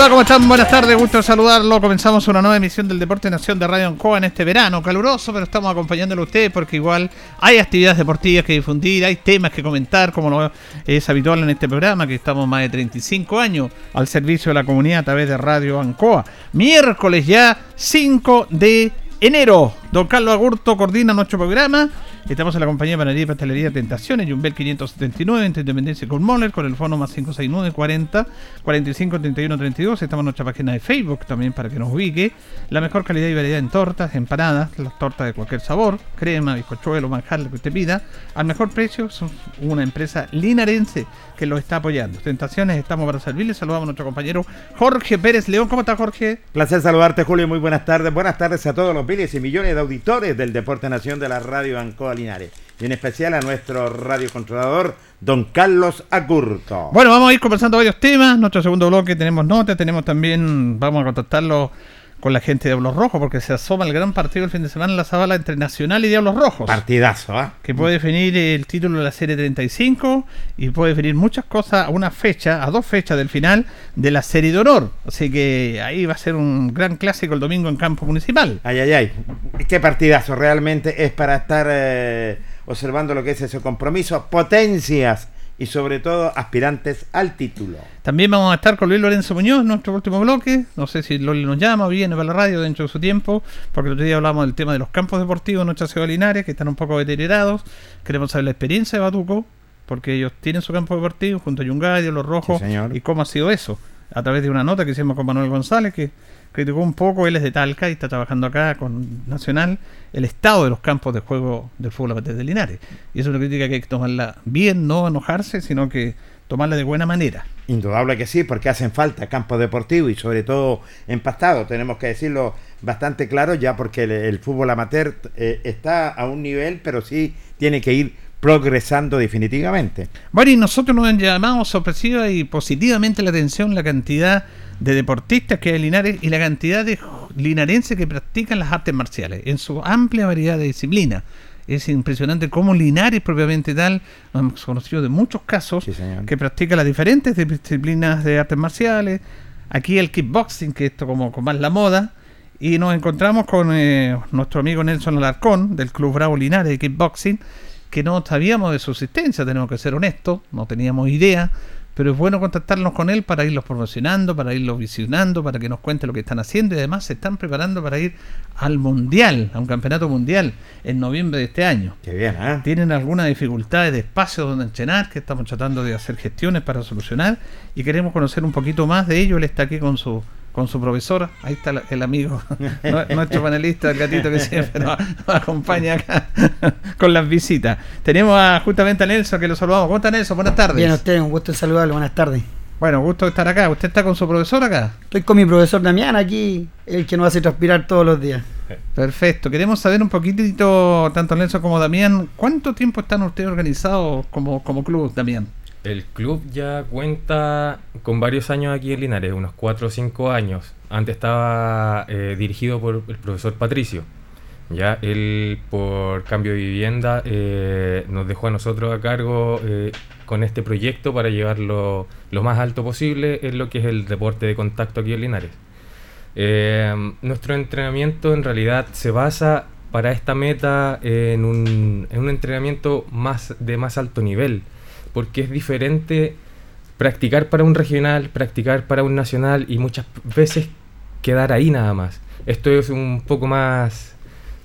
Va? ¿Cómo están? Buenas tardes, gusto saludarlo. Comenzamos una nueva emisión del Deporte Nación de Radio Ancoa en este verano caluroso, pero estamos acompañándolo a ustedes porque igual hay actividades deportivas que difundir, hay temas que comentar, como lo es habitual en este programa, que estamos más de 35 años al servicio de la comunidad a través de Radio Ancoa. Miércoles ya 5 de enero. Don Carlos Agurto coordina nuestro programa. Estamos en la compañía de Panadería y Pastelería Tentaciones, Jumbel 579, entre Independencia con Moller, con el fono más 569 40 45 31 32. Estamos en nuestra página de Facebook también para que nos ubique. La mejor calidad y variedad en tortas, empanadas, las tortas de cualquier sabor, crema, bizcochuelo, manjar, lo que usted pida, al mejor precio. Son una empresa linarense que lo está apoyando. Tentaciones, estamos para servirle. Saludamos a nuestro compañero Jorge Pérez León. ¿Cómo está Jorge? Placer saludarte, Julio. Muy buenas tardes. Buenas tardes a todos los miles y millones de auditores del Deporte Nación de la Radio Ancoa Linares. Y en especial a nuestro radiocontrolador, don Carlos Acurto. Bueno, vamos a ir conversando varios temas. Nuestro segundo bloque tenemos notas, tenemos también, vamos a contactarlo con la gente de Diablos Rojos, porque se asoma el gran partido el fin de semana en la Zabala entre Nacional y Diablos Rojos. Partidazo, ¿ah? Que puede definir el título de la Serie 35 y puede definir muchas cosas a una fecha, a dos fechas del final de la Serie de Honor. Así que ahí va a ser un gran clásico el domingo en campo municipal. Ay, ay, ay. Qué partidazo. Realmente es para estar eh, observando lo que es ese compromiso. Potencias y sobre todo aspirantes al título. También vamos a estar con Luis Lorenzo Muñoz, nuestro último bloque. No sé si Loli nos llama o viene para la radio dentro de su tiempo, porque el otro día hablamos del tema de los campos deportivos en nuestra ciudad de Linares, que están un poco deteriorados. Queremos saber la experiencia de Batuco, porque ellos tienen su campo deportivo junto a Yungadio, Los Rojos, Sí, señor. y cómo ha sido eso. A través de una nota que hicimos con Manuel González, que criticó un poco, él es de Talca y está trabajando acá con Nacional, el estado de los campos de juego del fútbol amateur de Linares. Y es una crítica que hay que tomarla bien, no enojarse, sino que tomarla de buena manera. Indudable que sí, porque hacen falta campos deportivos y sobre todo empastados. Tenemos que decirlo bastante claro ya porque el, el fútbol amateur eh, está a un nivel, pero sí tiene que ir progresando definitivamente. Bueno, y nosotros nos han llamado sorpresiva y positivamente la atención la cantidad de deportistas que hay en Linares y la cantidad de linarenses que practican las artes marciales en su amplia variedad de disciplinas. Es impresionante cómo Linares propiamente tal, hemos conocido de muchos casos Sí, que practica las diferentes disciplinas de artes marciales. Aquí el kickboxing, que esto como con más la moda. Y nos encontramos con eh, nuestro amigo Nelson Alarcón del Club Bravo Linares de Kickboxing, que no sabíamos de su existencia, tenemos que ser honestos, no teníamos idea, pero es bueno contactarnos con él para irlos promocionando, para irlos visionando, para que nos cuente lo que están haciendo y además se están preparando para ir al Mundial, a un campeonato mundial en noviembre de este año. Qué bien, ¿eh? Tienen algunas dificultades de espacio donde entrenar, que estamos tratando de hacer gestiones para solucionar y queremos conocer un poquito más de ello. Él está aquí con su con su profesora, ahí está el amigo, nu- nuestro panelista, el gatito que siempre nos, nos acompaña acá con las visitas. Tenemos a, justamente a Nelson que lo saludamos. ¿Cómo está Nelson? Buenas tardes. Bien, a usted, un gusto saludarlo, buenas tardes. Bueno, gusto estar acá. ¿Usted está con su profesor acá? Estoy con mi profesor Damián aquí, el que nos hace transpirar todos los días. Perfecto. Queremos saber un poquitito, tanto Nelson como Damián, ¿cuánto tiempo están ustedes organizados como, como club, Damián? El club ya cuenta con varios años aquí en Linares, unos 4 o 5 años. Antes estaba eh, dirigido por el profesor Patricio. Ya él, por cambio de vivienda, eh, nos dejó a nosotros a cargo eh, con este proyecto para llevarlo lo más alto posible en lo que es el deporte de contacto aquí en Linares. Nuestro entrenamiento en realidad se basa para esta meta en un, en un entrenamiento más de más alto nivel, porque es diferente practicar para un regional, practicar para un nacional y muchas veces quedar ahí nada más. Esto es un poco más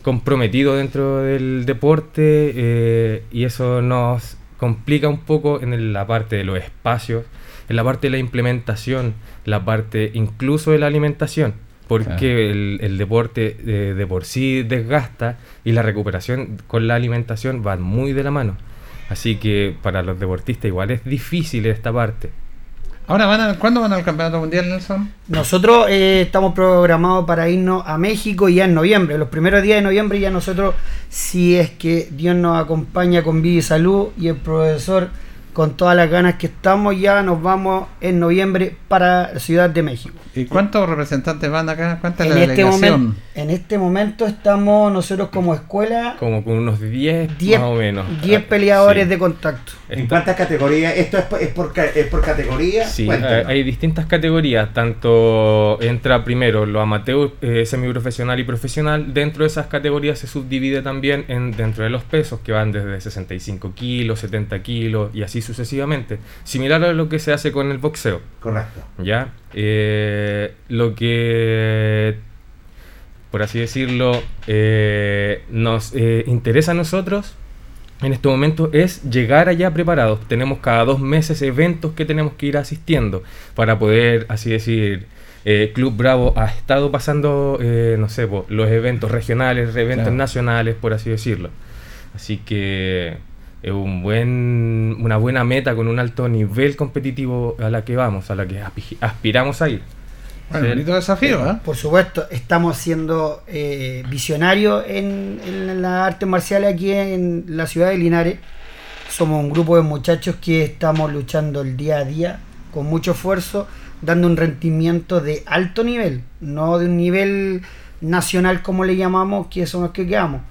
comprometido dentro del deporte eh, y eso nos complica un poco en la parte de los espacios, en la parte de la implementación, la parte incluso de la alimentación, porque Claro. el, el deporte eh, de por sí desgasta y la recuperación con la alimentación van muy de la mano. Así que para los deportistas igual es difícil esta parte. Ahora, van a, ¿cuándo van al campeonato mundial, Nelson? Nosotros eh, estamos programados para irnos a México ya en noviembre. Los primeros días de noviembre ya nosotros, si es que Dios nos acompaña con vida y salud y el profesor con todas las ganas que estamos, ya nos vamos en noviembre para Ciudad de México. ¿Y cuántos representantes van acá? ¿Cuánta es la En este, delegación? momento, en este momento estamos nosotros como escuela Como con unos 10 10 más o menos. 10 Ah, peleadores sí. de contacto. ¿En cuántas categorías? ¿Esto es por, es por, ca- es por categoría? Sí, hay distintas categorías, tanto entra primero lo amateur, eh, semiprofesional y profesional, dentro de esas categorías se subdivide también en, dentro de los pesos, que van desde 65 kilos, 70 kilos y así sucesivamente, similar a lo que se hace con el boxeo, Correcto. ¿ya? Eh, lo que, por así decirlo, eh, nos eh, interesa a nosotros en este momento es llegar allá preparados. Tenemos cada dos meses eventos que tenemos que ir asistiendo para poder, así decir, eh, Club Bravo ha estado pasando, eh, no sé, po, los eventos regionales, eventos Claro. nacionales, por así decirlo. Así que es un buen, una buena meta con un alto nivel competitivo a la que vamos, a la que aspi- aspiramos a ir. Bueno, bonito desafío, ¿eh? Por supuesto, estamos siendo eh, visionarios en, en las artes marciales aquí en la ciudad de Linares. Somos un grupo de muchachos que estamos luchando el día a día con mucho esfuerzo, dando un rendimiento de alto nivel, no de un nivel nacional como le llamamos, que son los que quedamos.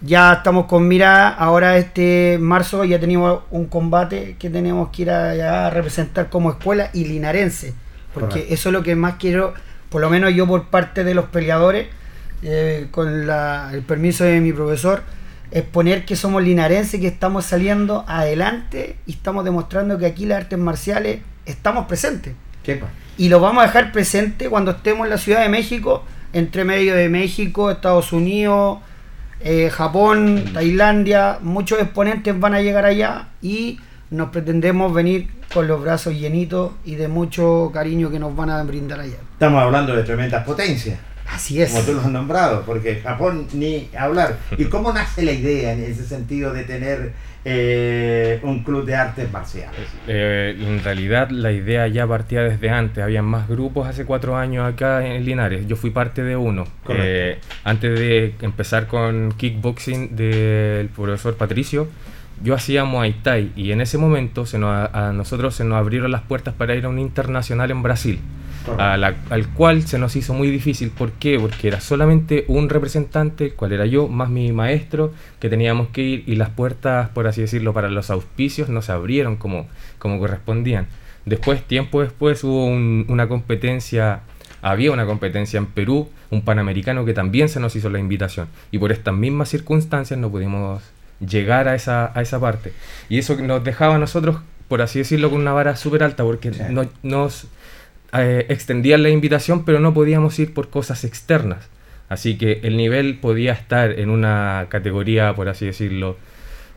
Ya estamos con mira, ahora este marzo ya tenemos un combate que tenemos que ir a, a representar como escuela y linarense. Porque Correcto. eso es lo que más quiero, por lo menos yo por parte de los peleadores, eh, con la- el permiso de mi profesor, exponer que somos linarenses, que estamos saliendo adelante y estamos demostrando que aquí las artes marciales estamos presentes. ¿Qué pa- Y lo vamos a dejar presente cuando estemos en la Ciudad de México, entre medio de México, Estados Unidos, eh, Japón, Tailandia, muchos exponentes van a llegar allá y nos pretendemos venir con los brazos llenitos y de mucho cariño que nos van a brindar allá. Estamos hablando de tremendas potencias, Así es. como tú lo has nombrado, porque Japón ni hablar. ¿Y cómo nace la idea en ese sentido de tener eh, un club de artes marciales? Eh, en realidad la idea ya partía desde antes, había más grupos hace cuatro años acá en Linares, yo fui parte de uno. Eh, antes de empezar con kickboxing del profesor Patricio, yo hacía Muay Thai y en ese momento se nos, a nosotros se nos abrieron las puertas para ir a un internacional en Brasil. Al cual se nos hizo muy difícil. ¿Por qué? Porque era solamente un representante, el cual era yo, más mi maestro, que teníamos que ir y las puertas, por así decirlo, para los auspicios no se abrieron como, como correspondían. Después, tiempo después, hubo una competencia, había una competencia en Perú, un panamericano que también se nos hizo la invitación. Y por estas mismas circunstancias no pudimos llegar a esa, a esa parte. Y eso nos dejaba a nosotros, por así decirlo, con una vara súper alta, porque no, nos eh, extendían la invitación, pero no podíamos ir por cosas externas. Así que el nivel podía estar en una categoría, por así decirlo,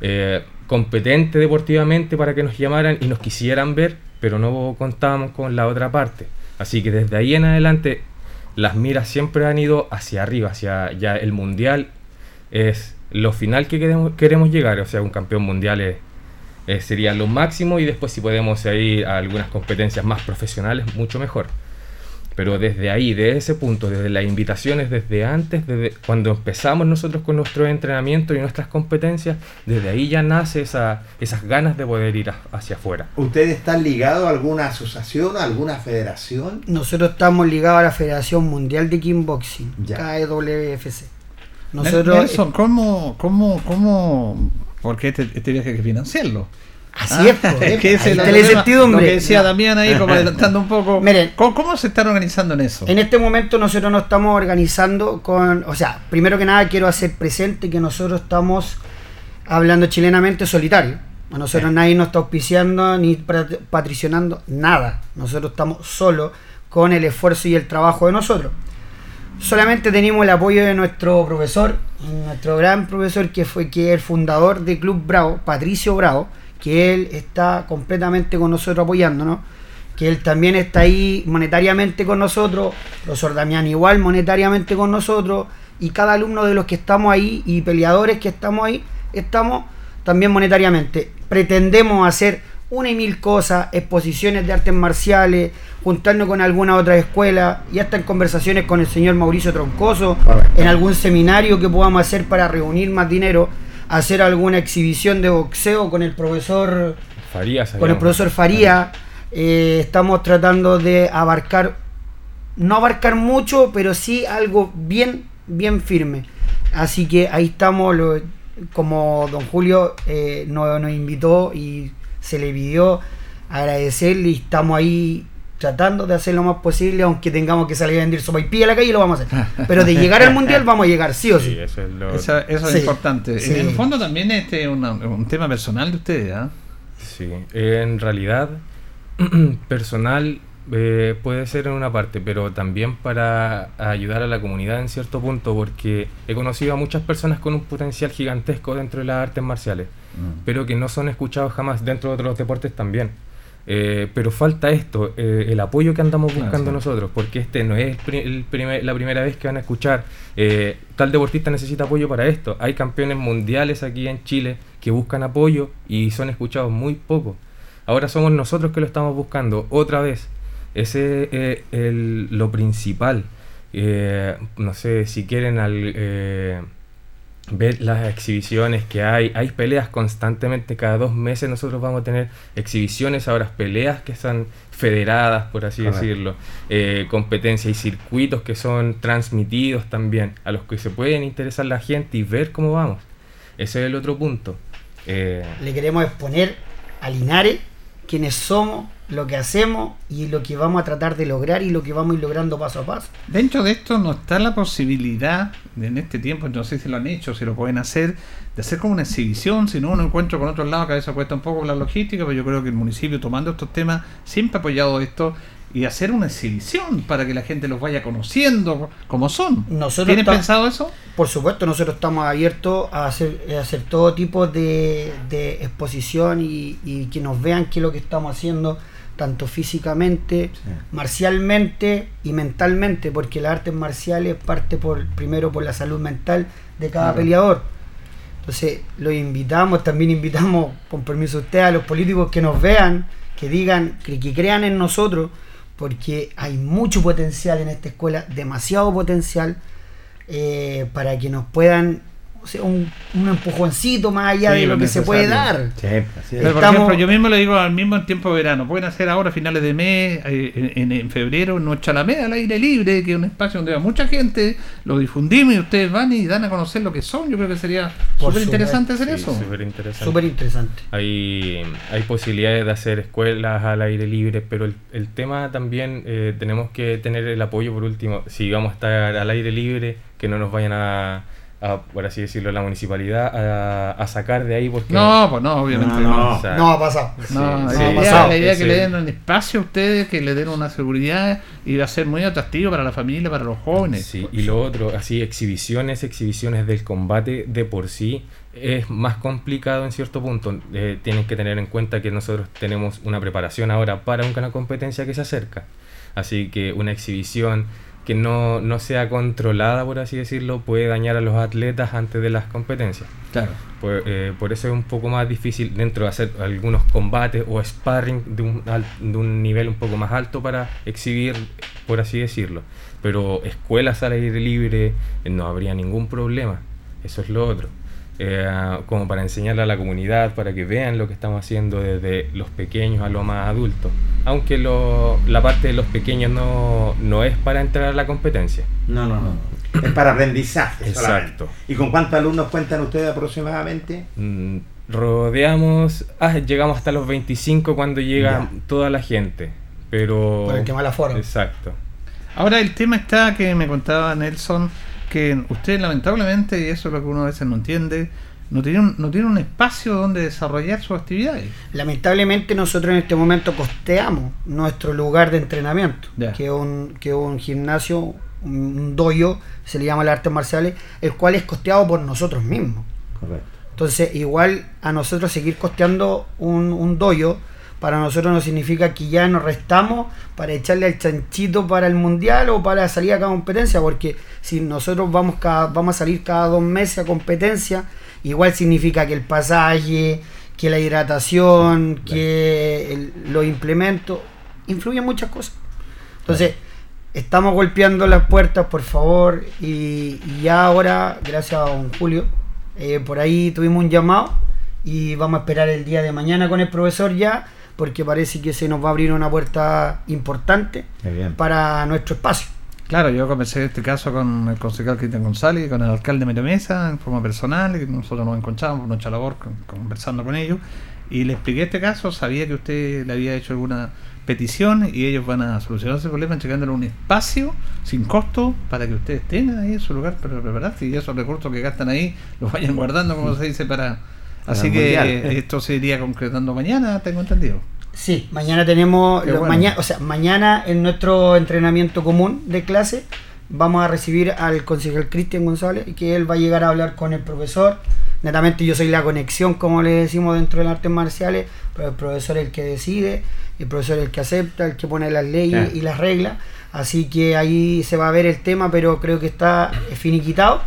eh, competente deportivamente para que nos llamaran y nos quisieran ver, pero no contábamos con la otra parte. Así que desde ahí en adelante las miras siempre han ido hacia arriba, hacia ya el mundial es lo final que queremos, queremos llegar, o sea, un campeón mundial es, sería lo máximo y después si podemos ir a algunas competencias más profesionales, mucho mejor. Pero desde ahí, de ese punto, desde las invitaciones, desde antes, desde cuando empezamos nosotros con nuestro entrenamiento y nuestras competencias, desde ahí ya nace esa, esas ganas de poder ir hacia afuera. ¿Ustedes están ligados a alguna asociación, a alguna federación? Nosotros estamos ligados a la Federación Mundial de Kickboxing, KWFC. Nosotros, Nelson, ¿cómo, cómo, cómo, porque este, este viaje hay que financiarlo? Así es, pues, es que ese Lo que decía Damián ahí, como adelantando un poco. Miren, ¿cómo, se están organizando en eso? En este momento nosotros nos estamos organizando con. O sea, primero que nada quiero hacer presente que nosotros estamos hablando chilenamente solitario. A nosotros nadie nos está auspiciando ni patricionando nada. Nosotros estamos solo con el esfuerzo y el trabajo de nosotros. Solamente tenemos el apoyo de nuestro profesor, nuestro gran profesor que fue que es el fundador de Club Bravo, Patricio Bravo que él está completamente con nosotros apoyándonos, que él también está ahí monetariamente con nosotros, profesor Damián igual monetariamente con nosotros, y cada alumno de los que estamos ahí y peleadores que estamos ahí, estamos también monetariamente. Pretendemos hacer una y mil cosas, exposiciones de artes marciales, juntarnos con alguna otra escuela y hasta en conversaciones con el señor Mauricio Troncoso, en algún seminario que podamos hacer para reunir más dinero hacer alguna exhibición de boxeo con el profesor Faría, con el profesor Faría. Eh, estamos tratando de abarcar, no abarcar mucho, pero sí algo bien, bien firme. Así que ahí estamos, como don Julio eh, nos, nos invitó y se le pidió agradecerle y estamos ahí tratando de hacer lo más posible, aunque tengamos que salir a vender sopa y pilla a la calle, lo vamos a hacer. Pero de llegar al mundial, vamos a llegar, sí o sí. eso es, importante. En el fondo también este es un tema personal de ustedes, ¿ah? Sí, en realidad, personal eh, puede ser en una parte, pero también para ayudar a la comunidad en cierto punto, porque he conocido a muchas personas con un potencial gigantesco dentro de las artes marciales, mm. pero que no son escuchados jamás dentro de otros deportes también. Eh, pero falta esto, eh, el apoyo que andamos buscando nosotros, porque este no es el la primera vez que van a escuchar, eh, tal deportista necesita apoyo para esto. Hay campeones mundiales aquí en Chile que buscan apoyo y son escuchados muy poco. Ahora somos nosotros que lo estamos buscando otra vez. Ese es lo principal. no sé si quieren al ver las exhibiciones que hay. Hay peleas constantemente, cada dos meses nosotros vamos a tener exhibiciones, ahora peleas que están federadas, por así decirlo, eh, competencias y circuitos que son transmitidos también, a los que se pueden interesar la gente y ver cómo vamos. Ese es el otro punto. Eh, Le queremos exponer a Linares quiénes somos, lo que hacemos y lo que vamos a tratar de lograr y lo que vamos a ir logrando paso a paso. Dentro de esto no está la posibilidad, de, en este tiempo, no sé si lo han hecho, si lo pueden hacer, de hacer como una exhibición, si no un encuentro con otros lados, que a veces cuesta un poco la logística, pero yo creo que el municipio tomando estos temas siempre ha apoyado esto y hacer una exhibición para que la gente los vaya conociendo como son. ¿Tienen pensado eso? Por supuesto, nosotros estamos abiertos a hacer, hacer todo tipo de, exposición y, y, que nos vean qué es lo que estamos haciendo tanto físicamente, marcialmente y mentalmente, porque las artes marciales parte por primero por la salud mental de cada peleador. Entonces, los invitamos, también invitamos, con permiso de usted, a los políticos que nos vean, que digan, que, que crean en nosotros, porque hay mucho potencial en esta escuela, demasiado potencial, eh, para que nos puedan o sea, un, un empujoncito más allá Sí, de lo lo que se puede dar. Sí, así es. Pero, por Estamos- ejemplo, yo mismo le digo al mismo en tiempo de verano, pueden hacer ahora a finales de mes, eh, en, en febrero, en Alameda al aire libre, que es un espacio donde va mucha gente, lo difundimos y ustedes van y dan a conocer lo que son. Yo creo que sería súper interesante hacer Sí, eso. súper interesante. Súper interesante. Hay, hay posibilidades de hacer escuelas al aire libre, pero el, el tema también eh, tenemos que tener el apoyo por último, si vamos a estar al aire libre, que no nos vayan a, a, por así decirlo, la municipalidad a, a sacar de ahí porque... No, pues no, obviamente No, no. no. o sea, No ha pasado. No, sí, la, idea, pasado. la idea es que le den un espacio a ustedes, que le den una seguridad y va a ser muy atractivo para la familia, para los jóvenes. Sí, y lo otro, así, exhibiciones, exhibiciones del combate de por sí es más complicado en cierto punto. Eh, tienen que tener en cuenta que nosotros tenemos una preparación ahora para una competencia que se acerca. Así que una exhibición que no, no sea controlada, por así decirlo, puede dañar a los atletas antes de las competencias. Claro. Por, eh, por eso es un poco más difícil dentro de hacer algunos combates o sparring de un, de un nivel un poco más alto para exhibir, por así decirlo. Pero escuelas al aire libre eh, no habría ningún problema. Eso es lo otro. Eh, como para enseñarle a la comunidad, para que vean lo que estamos haciendo desde los pequeños a los más adultos. Aunque lo- la parte de los pequeños no, no es para entrar a la competencia. No, no, no. Es para aprendizaje. Exacto. solamente. ¿Y con cuántos alumnos cuentan ustedes aproximadamente? Mm, rodeamos, ah, llegamos hasta los 25 cuando llega Ya. toda la gente, pero... Por el que mal aforo. Exacto. Ahora el tema está que me contaba Nelson que ustedes lamentablemente, y eso es lo que uno a veces no entiende, no tienen, un- no tienen un espacio donde desarrollar sus actividades. Lamentablemente nosotros en este momento costeamos nuestro lugar de entrenamiento, que es un, que es un gimnasio, un, un dojo, se le llama las artes marciales, el cual es costeado por nosotros mismos. Correcto. Entonces, igual a nosotros seguir costeando un, un dojo, para nosotros no significa que ya nos restamos para echarle al chanchito para el mundial o para salir a cada competencia, porque si nosotros vamos, cada, vamos a salir cada dos meses a competencia, igual significa que el pasaje, que la hidratación, que el- los implementos, influyen muchas cosas. Entonces, estamos golpeando las puertas, por favor, y, y ya ahora, gracias a don Julio, eh, por ahí tuvimos un llamado y vamos a esperar el día de mañana con el profesor ya, porque parece que se nos va a abrir una puerta importante para nuestro espacio. Claro, yo conversé este caso con el concejal Cristian González y con el alcalde Metamesa en forma personal, que nosotros nos encontramos por nuestra labor con- conversando con ellos, y le expliqué este caso, sabía que usted le había hecho alguna petición y ellos van a solucionar ese problema entregándole un espacio sin costo para que ustedes tengan ahí en su lugar para prepararse y esos recursos que gastan ahí los vayan guardando, como se dice, para... Así que mundial. esto se iría concretando mañana, tengo entendido. Sí, mañana tenemos, bueno. o sea, mañana en nuestro entrenamiento común de clase vamos a recibir al concejal Cristian González, que él va a llegar a hablar con el profesor. Netamente yo soy la conexión, como le decimos dentro de las artes marciales, pero el profesor es el que decide, el profesor es el que acepta, el que pone las leyes y las reglas. Así que ahí se va a ver el tema, pero creo que está finiquitado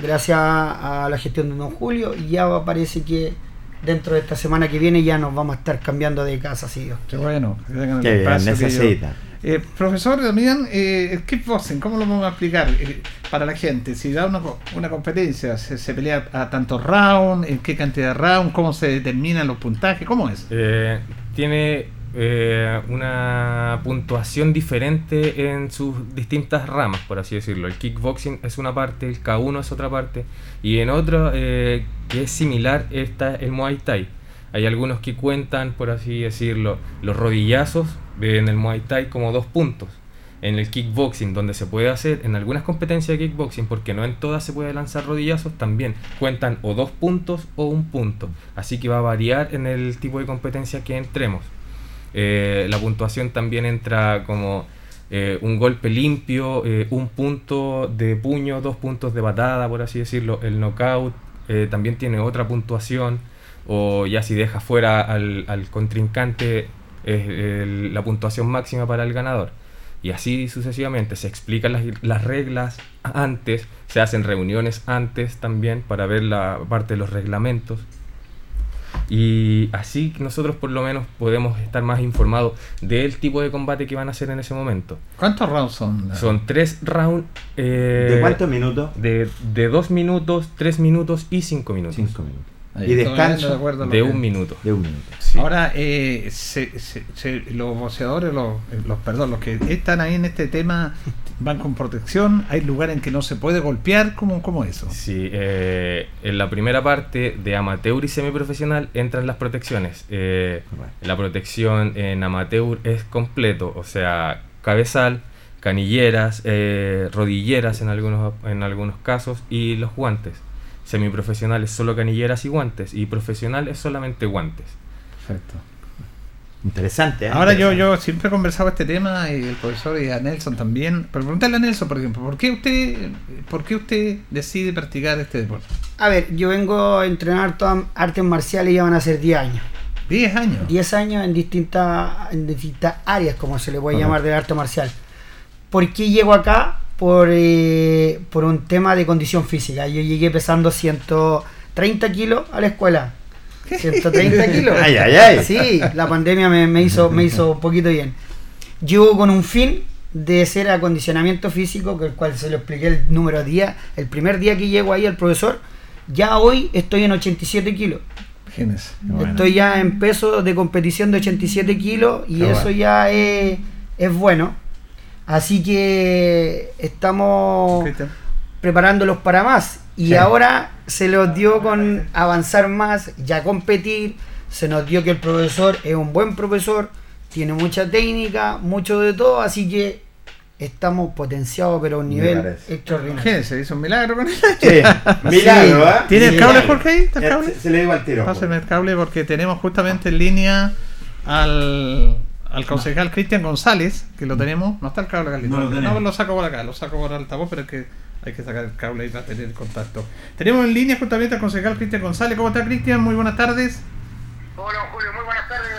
gracias a la gestión de don Julio y ya parece que dentro de esta semana que viene ya nos vamos a estar cambiando de casa, si Dios Qué bueno, que tengan Qué bien, necesita. Eh, profesor Damián, eh, el kickboxing, ¿cómo lo vamos a explicar eh, para la gente? Si da una, co- una competencia, ¿se, se pelea a tantos rounds? ¿En qué cantidad de rounds? ¿Cómo se determinan los puntajes? ¿Cómo es? Eh, tiene eh, una puntuación diferente en sus distintas ramas, por así decirlo. El kickboxing es una parte, el K1 es otra parte, y en otro eh, que es similar está el Muay Thai. Hay algunos que cuentan, por así decirlo, los rodillazos en el Muay Thai como dos puntos. En el kickboxing, donde se puede hacer, en algunas competencias de kickboxing, porque no en todas se puede lanzar rodillazos, también cuentan o dos puntos o un punto. Así que va a variar en el tipo de competencia que entremos. Eh, la puntuación también entra como eh, un golpe limpio, eh, un punto de puño, dos puntos de patada, por así decirlo. El knockout también tiene otra puntuación. O ya si deja fuera al, contrincante la puntuación máxima para el ganador. Y así sucesivamente. Se explican las reglas antes, se hacen reuniones antes también para ver la parte de los reglamentos. Y así nosotros por lo menos podemos estar más informados del tipo de combate que van a hacer en ese momento. ¿Cuántos rounds son? Son tres rounds... eh, ¿De cuántos minutos? De, de dos minutos, tres minutos y cinco minutos. Cinco minutos. Ahí ¿Y descanso? de un minuto. De un minuto. Sí. Ahora, eh, se- se- se- los boxeadores, los, los, perdón, los que están ahí en este tema van con protección. Hay lugares en que no se puede golpear. ¿Cómo, cómo eso? Sí, eh, en la primera parte de amateur y semiprofesional entran las protecciones. Eh, Bueno. La protección en amateur es completo, o sea, cabezal, canilleras, eh, rodilleras en algunos, en algunos casos y los guantes. Semiprofesional es solo canilleras y guantes y profesional es solamente guantes. Perfecto. Interesante. ¿eh? Ahora yo, Interesante. yo siempre he conversado este tema y el profesor y a Nelson también. Pero preguntarle a Nelson, por ejemplo, ¿por qué usted, por qué usted decide practicar este deporte? A ver, yo vengo a entrenar todas artes marciales y ya van a ser 10 años. 10 años. 10 años en distintas, en distintas áreas, como se le puede llamar del arte marcial. ¿Por qué llego acá? Por, eh, por un tema de condición física. Yo llegué pesando 130 kilos a la escuela. 130 kilos. Ay, ay, ay. Sí, la pandemia me, me hizo, me hizo un poquito bien. Llego con un fin de ser acondicionamiento físico, que el cual se lo expliqué el número día, el primer día que llego ahí al profesor, ya hoy estoy en 87 kilos. Imagínese. Estoy ya en peso de competición de 87 kilos y Qué eso bueno. ya es, es bueno. Así que estamos preparándolos para más. Y Sí. ahora se los dio con avanzar más, ya competir. Se nos dio que el profesor es un buen profesor, tiene mucha técnica, mucho de todo, así que estamos potenciados, pero a un nivel extraordinario. Imagínese, hizo un milagro con él. Sí, milagro, ¿eh? ¿Tiene el cable, Jorge, ahí? ¿Está el Eh, cable? Se, se le digo al tiro. Páseme el cable porque tenemos justamente en línea al, al concejal Cristian González, que lo tenemos. No está el cable, Carlito. No lo. No, lo saco por acá, lo saco por altavoz, pero es que hay que sacar el cable ahí para tener el contacto. Tenemos en línea justamente al concejal Cristian González. ¿Cómo está, Cristian? Muy buenas tardes. Hola Julio, muy buenas tardes,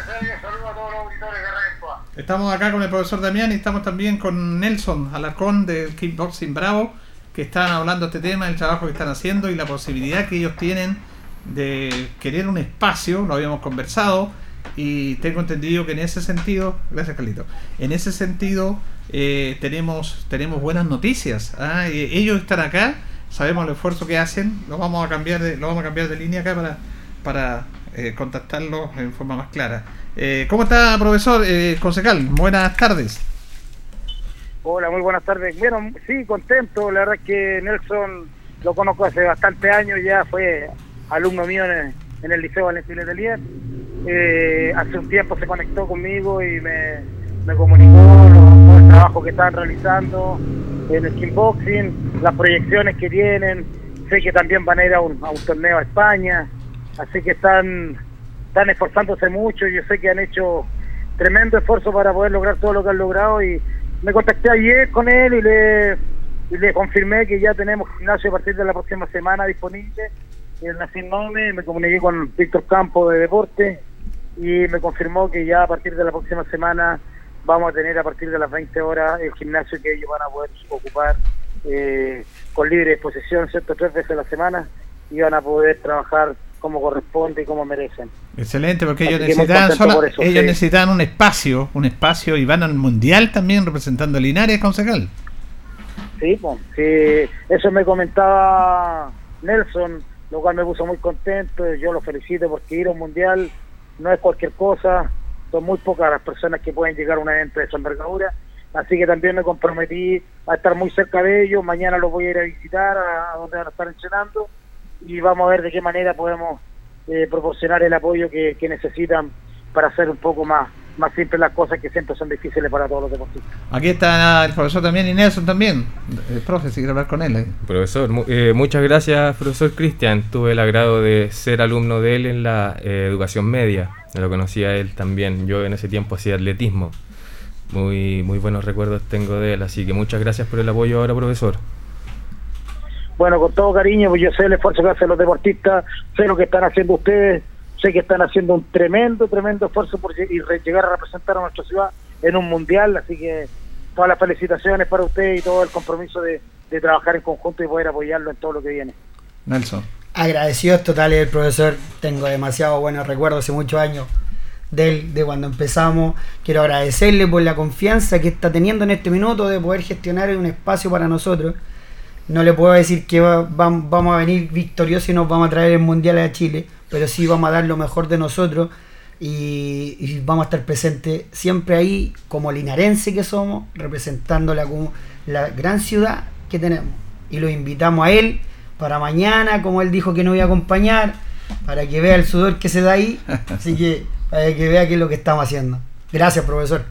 saludos a todos los auditores de Radio Escoa. Estamos acá con el profesor Damián y estamos también con Nelson Alarcón del Kickboxing Bravo, que están hablando de este tema, el trabajo que están haciendo y la posibilidad que ellos tienen de querer un espacio, lo habíamos conversado, y tengo entendido que en ese sentido, gracias Carlito, en ese sentido eh, tenemos, tenemos buenas noticias. ¿ah? Ellos están acá, sabemos el esfuerzo que hacen, lo vamos a cambiar de, lo vamos a cambiar de línea acá para, para eh, contactarlos en forma más clara. Eh, ¿Cómo está, profesor? Eh, concejal, buenas tardes. Hola, muy buenas tardes. Bueno, sí, contento, la verdad es que Nelson lo conozco hace bastante años, ya fue alumno mío en en el Liceo Valentín Letelier. Eh, hace un tiempo se conectó conmigo y me, me comunicó lo- todo el trabajo que están realizando en el kickboxing, las proyecciones que tienen. Sé que también van a ir a un, a un torneo a España, así que están, están esforzándose mucho. Yo sé que han hecho tremendo esfuerzo para poder lograr todo lo que han logrado y me contacté ayer con él y le, y le confirmé que ya tenemos gimnasio a partir de la próxima semana disponible en Nacim Nome, me comuniqué con Víctor Campo de Deporte y me confirmó que ya a partir de la próxima semana vamos a tener a partir de las 20 horas el gimnasio que ellos van a poder ocupar eh, con libre disposición, ¿cierto? Tres veces a la semana y van a poder trabajar como corresponde y como merecen. Excelente, porque ellos necesitan solo- eso, ellos sí. necesitan un espacio, un espacio y van al mundial también representando a Linares, concejal. Sí, pues, sí, eso me comentaba Nelson, lo cual me puso muy contento. Yo lo felicito porque ir a un mundial no es cualquier cosa. Son muy pocas las personas que pueden llegar a un evento de esa envergadura. Así que también me comprometí a estar muy cerca de ellos. Mañana los voy a ir a visitar a, donde van a estar entrenando y vamos a ver de qué manera podemos eh, proporcionar el apoyo que, que necesitan para hacer un poco más, más simples las cosas que siempre son difíciles para todos los deportistas. Aquí está el profesor también y Nelson también. El profe, si quiere hablar con él. eh. Profesor, mu- eh, muchas gracias, profesor Cristian. Tuve el agrado de ser alumno de él en la eh, educación media. Lo conocía él también. Yo en ese tiempo hacía atletismo. Muy, muy buenos recuerdos tengo de él. Así que muchas gracias por el apoyo ahora, profesor. Bueno, con todo cariño, pues yo sé el esfuerzo que hacen los deportistas, sé lo que están haciendo ustedes, sé que están haciendo un tremendo, tremendo esfuerzo por llegar a representar a nuestra ciudad en un mundial, así que todas las felicitaciones para ustedes y todo el compromiso de, de trabajar en conjunto y poder apoyarlo en todo lo que viene. Nelson. agradecidos totales del profesor. Tengo demasiado buenos recuerdos hace muchos años de él, de cuando empezamos. Quiero agradecerle por la confianza que está teniendo en este minuto de poder gestionar un espacio para nosotros. No le puedo decir que va- vam- vamos a venir victoriosos y nos vamos a traer el Mundial a Chile, pero sí vamos a dar lo mejor de nosotros y, y vamos a estar presentes siempre ahí como linarense que somos, representando la, la gran ciudad que tenemos. Y lo invitamos a él para mañana, como él dijo que nos iba a acompañar, para que vea el sudor que se da ahí, así que para que vea qué es lo que estamos haciendo. Gracias, profesor.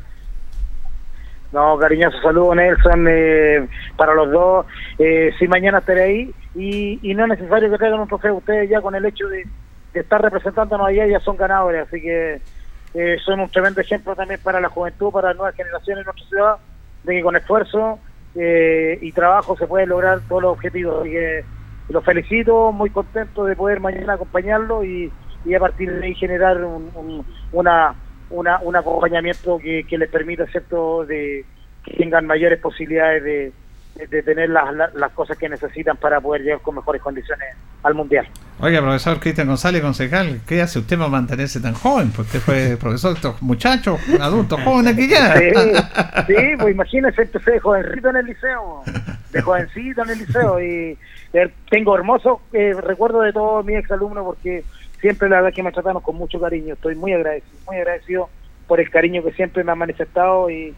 No, cariñoso saludo Nelson eh, para los dos. Eh, sí, mañana estaré ahí y, y no es necesario que traigan un trofeo. Ustedes ya con el hecho de, de estar representándonos allá ya son ganadores, así que eh, son un tremendo ejemplo también para la juventud, para las nuevas generaciones en nuestra ciudad, de que con esfuerzo eh, y trabajo se pueden lograr todos los objetivos. Así que los felicito, muy contento de poder mañana acompañarlo y, y a partir de ahí generar un, un- una, una, un acompañamiento que, que les permita, ¿cierto?, de que tengan mayores posibilidades de, de- tener las, las, las cosas que necesitan para poder llegar con mejores condiciones al Mundial. Oiga, profesor Cristian González, concejal, ¿qué hace usted para mantenerse tan joven? Pues usted fue profesor de estos muchachos, adultos jóvenes que ya. Sí, sí, pues imagínense, empecé de jovencito en el liceo, de jovencito en el liceo y eh, tengo hermosos eh, recuerdos de todos mis exalumnos porque siempre la verdad que me trataron con mucho cariño, estoy muy agradecido, muy agradecido por el cariño que siempre me han manifestado y,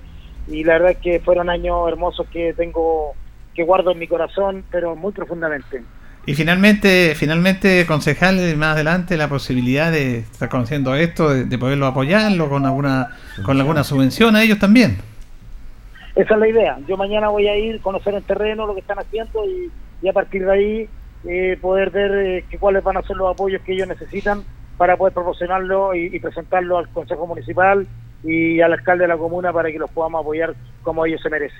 y la verdad que fueron años hermosos que tengo, que guardo en mi corazón, pero muy profundamente. Y finalmente, finalmente, concejal, más adelante la posibilidad de estar conociendo esto, de, de poderlo apoyarlo con alguna, con alguna subvención a ellos también. Esa es la idea. Yo mañana voy a ir, conocer el terreno, lo que están haciendo y, y a partir de ahí eh, poder ver eh, que cuáles van a ser los apoyos que ellos necesitan para poder proporcionarlo y, y presentarlo al Consejo Municipal y al alcalde de la comuna para que los podamos apoyar como ellos se merecen.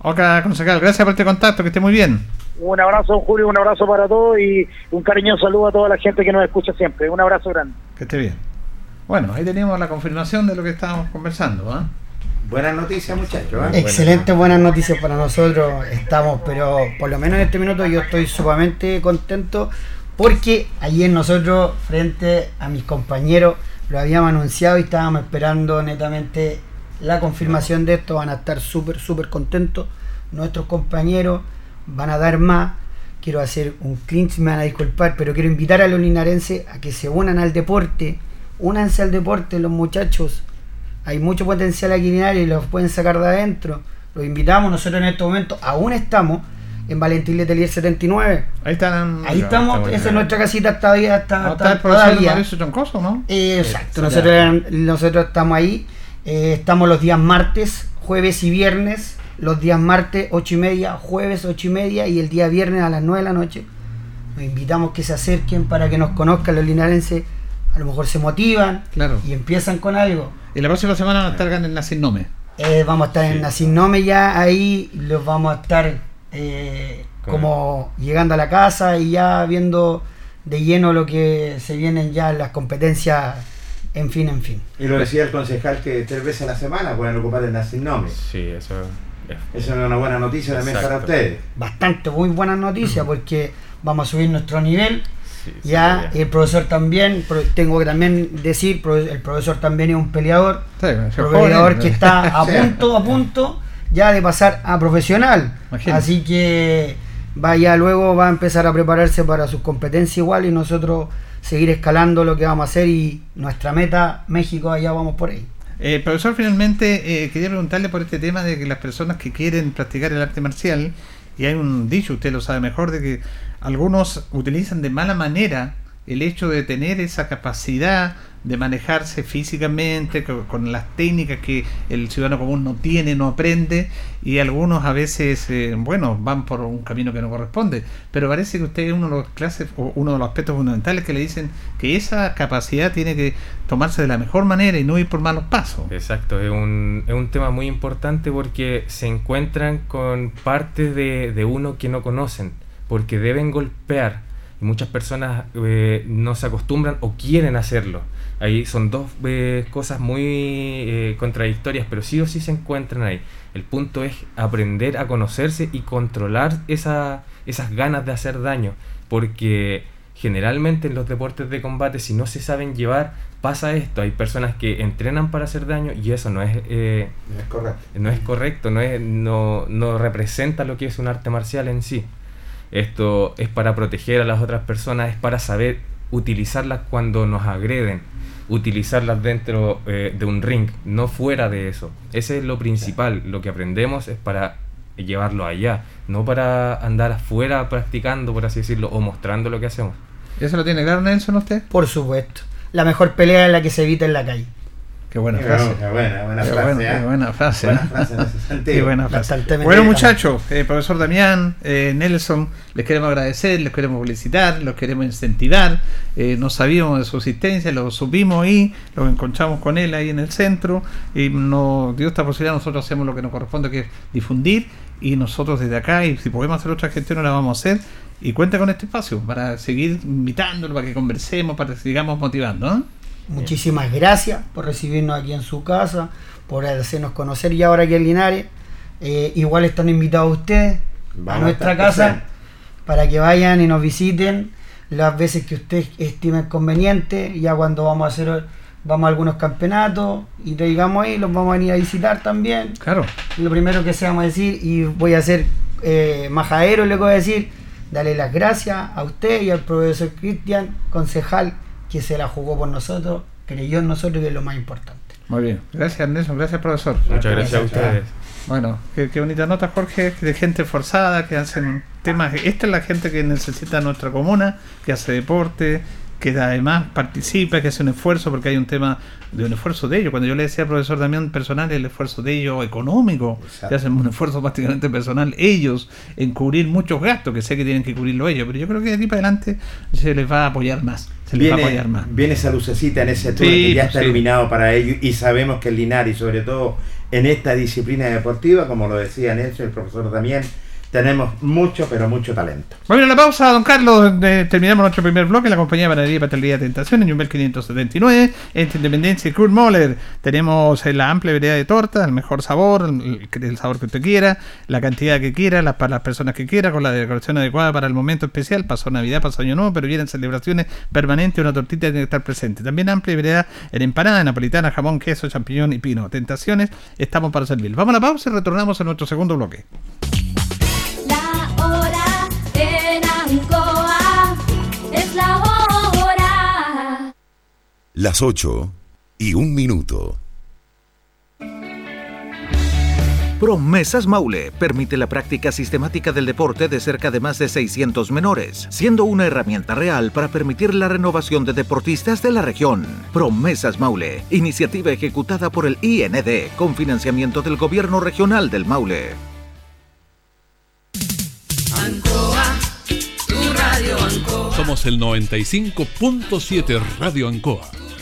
Ok, concejal, gracias por este contacto, que esté muy bien. Un abrazo, don Julio, un abrazo para todos y un cariñoso saludo a toda la gente que nos escucha siempre. Un abrazo grande. Que esté bien. Bueno, ahí teníamos la confirmación de lo que estábamos conversando. ¿ah? Buenas noticias, muchachos. ¿eh? Excelente, buenas noticias para nosotros. Estamos, pero por lo menos en este minuto yo estoy sumamente contento porque ayer nosotros, frente a mis compañeros, lo habíamos anunciado y estábamos esperando netamente la confirmación de esto. Van a estar súper, súper contentos. Nuestros compañeros van a dar más. Quiero hacer un clinch, me van a disculpar, pero quiero invitar a los linarenses a que se unan al deporte. Únanse al deporte, los muchachos. Hay mucho potencial aquí en Linares y los pueden sacar de adentro. Los invitamos, nosotros en este momento aún estamos en Valentín Letelier 79. Ahí están. Ahí estamos, esa es nuestra casita todavía, está, ¿No está está el profesor todavía. Mauricio Troncoso, no? Eh, exacto, nosotros, nosotros estamos ahí. Eh, estamos los días martes, jueves y viernes. Los días martes 8 y media, jueves 8 y media y el día viernes a las 9 de la noche. Los invitamos que se acerquen para que nos conozcan los linarenses. A lo mejor se motivan Claro. y empiezan con algo. Y la próxima semana van a estar en el Nacinome. Eh, vamos a estar en Nacinome ya ahí, los vamos a estar eh, como llegando a la casa y ya viendo de lleno lo que se vienen ya las competencias, en fin, en fin. Y lo decía el concejal que tres veces a la semana pueden ocupar el Nacinome. Sí, eso es Eso es una buena noticia también para ustedes. Bastante, muy buena noticia porque vamos a subir nuestro nivel. sí, sí, Ya, el profesor también, tengo que también decir, el profesor también es un peleador, Sí, un peleador que está a punto, a punto ya de pasar a profesional. Imagínate. Así que vaya luego va a empezar a prepararse para sus competencias igual y nosotros seguir escalando lo que vamos a hacer y nuestra meta, México, allá vamos por ahí. Eh, profesor, finalmente eh, quería preguntarle por este tema de que las personas que quieren practicar el arte marcial, y hay un dicho, usted lo sabe mejor, de que algunos utilizan de mala manera el hecho de tener esa capacidad de manejarse físicamente co- con, las técnicas que el ciudadano común no tiene, no aprende, y algunos a veces, eh, bueno, van por un camino que no corresponde. Pero parece que usted es uno de los clases, o uno de los aspectos fundamentales que le dicen que esa capacidad tiene que tomarse de la mejor manera y no ir por malos pasos. Exacto, es un, es un tema muy importante porque se encuentran con partes de, de uno que no conocen, porque deben golpear muchas personas eh, no se acostumbran o quieren hacerlo. Ahí son dos eh, cosas muy eh, contradictorias, pero sí o sí se encuentran ahí. El punto es aprender a conocerse y controlar esa, esas ganas de hacer daño, porque generalmente en los deportes de combate, si no se saben llevar, pasa esto. Hay personas que entrenan para hacer daño y eso no es, eh, No es correcto. no es correcto, no, es, no, no representa lo que es un arte marcial en sí. Esto es para proteger a las otras personas, es para saber utilizarlas cuando nos agreden, utilizarlas dentro eh, de un ring, no fuera de eso. Ese es lo principal, lo que aprendemos es para llevarlo allá, no para andar afuera practicando, por así decirlo, o mostrando lo que hacemos. ¿Eso lo tiene claro Nelson usted? Por supuesto. La mejor pelea es la que se evita en la calle. Qué buena Qué frase. buena, buena Qué frase. buena, ¿eh? buena frase. Buena ¿eh? frase en ese sentido. Qué buena frase. Bueno, muchachos, eh, profesor Damián, eh, Nelson, les queremos agradecer, les queremos felicitar, los queremos incentivar. Eh, no sabíamos de su existencia, lo supimos y lo encontramos con él ahí en el centro y nos dio esta posibilidad. Nosotros hacemos lo que nos corresponde, que es difundir y nosotros desde acá, y si podemos hacer otra gestión, la vamos a hacer. Y cuenta con este espacio para seguir invitándolo, para que conversemos, para que sigamos motivando. Muchísimas gracias por recibirnos aquí en su casa, por hacernos conocer y ahora aquí en Linares. Eh, igual están invitados ustedes Vamos a nuestra casa para que vayan y nos visiten las veces que ustedes estimen conveniente. Ya cuando vamos a hacer vamos a algunos campeonatos y te digamos ahí, los vamos a venir a visitar también. Claro. Lo primero que se vamos a decir, y voy a ser eh, majadero, le voy a decir, darle las gracias a usted y al profesor Cristian, concejal, que se la jugó por nosotros, creyó en nosotros y es lo más importante. Muy bien. Gracias, Nelson. Gracias, profesor. Muchas gracias a ustedes. Bueno, qué, qué bonita nota, Jorge, de gente forzada que hacen temas. Esta es la gente que necesita nuestra comuna, que hace deporte, que además participa, que hace un esfuerzo, porque hay un tema de un esfuerzo de ellos. Cuando yo le decía al profesor Damián personal, el esfuerzo de ellos económico, Exacto. que hacen un esfuerzo prácticamente personal ellos en cubrir muchos gastos, que sé que tienen que cubrirlo ellos, pero yo creo que de aquí para adelante se les va a apoyar más. Se les va a Viene, apoyar más. viene esa lucecita en ese túnel Sí, que ya pues está sí. iluminado para ellos y sabemos que el Linares, sobre todo en esta disciplina deportiva, como lo decía Nelson, el profesor también, tenemos mucho, pero mucho talento. Bueno, la pausa, don Carlos. eh, terminamos nuestro primer bloque. La compañía de Panadería y Pastelería Tentación en Jumbel 579, entre Independencia y Kurt Moller. Tenemos eh, la amplia variedad de tortas, el mejor sabor, el, el sabor que usted quiera, la cantidad que quiera, las, para las personas que quiera, con la decoración adecuada para el momento especial. Pasó Navidad, pasó Año Nuevo, pero vienen celebraciones permanentes. Una tortita tiene que estar presente. También amplia variedad en empanada, napolitana, jamón, queso, champiñón y pino. Tentaciones, estamos para servir. Vamos a la pausa y retornamos a nuestro segundo bloque. Las 8 y un minuto. Promesas Maule permite la práctica sistemática del deporte de cerca de más de 600 menores, siendo una herramienta real para permitir la renovación de deportistas de la región. Promesas Maule, iniciativa ejecutada por el IND con financiamiento del Gobierno Regional del Maule. Somos el 95.7 Radio Ancoa.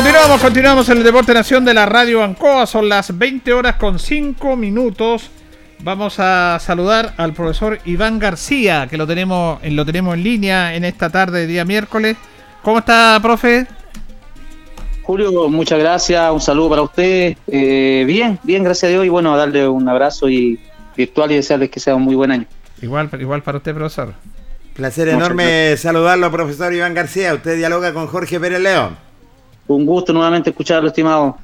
Continuamos, continuamos en el Deporte Nación de la Radio Ancoa. Son las 20 horas con 5 minutos. Vamos a saludar al profesor Iván García, que lo tenemos, lo tenemos en línea en esta tarde, día miércoles. ¿Cómo está, profe? Julio, muchas gracias, un saludo para usted. Eh, bien, bien, gracias a Dios, y bueno, a darle un abrazo y virtual y desearles que sea un muy buen año. Igual, igual para usted, profesor. Placer enorme saludarlo, profesor Iván García. Usted dialoga con Jorge Pérez León. Un gusto nuevamente escucharlo, estimado.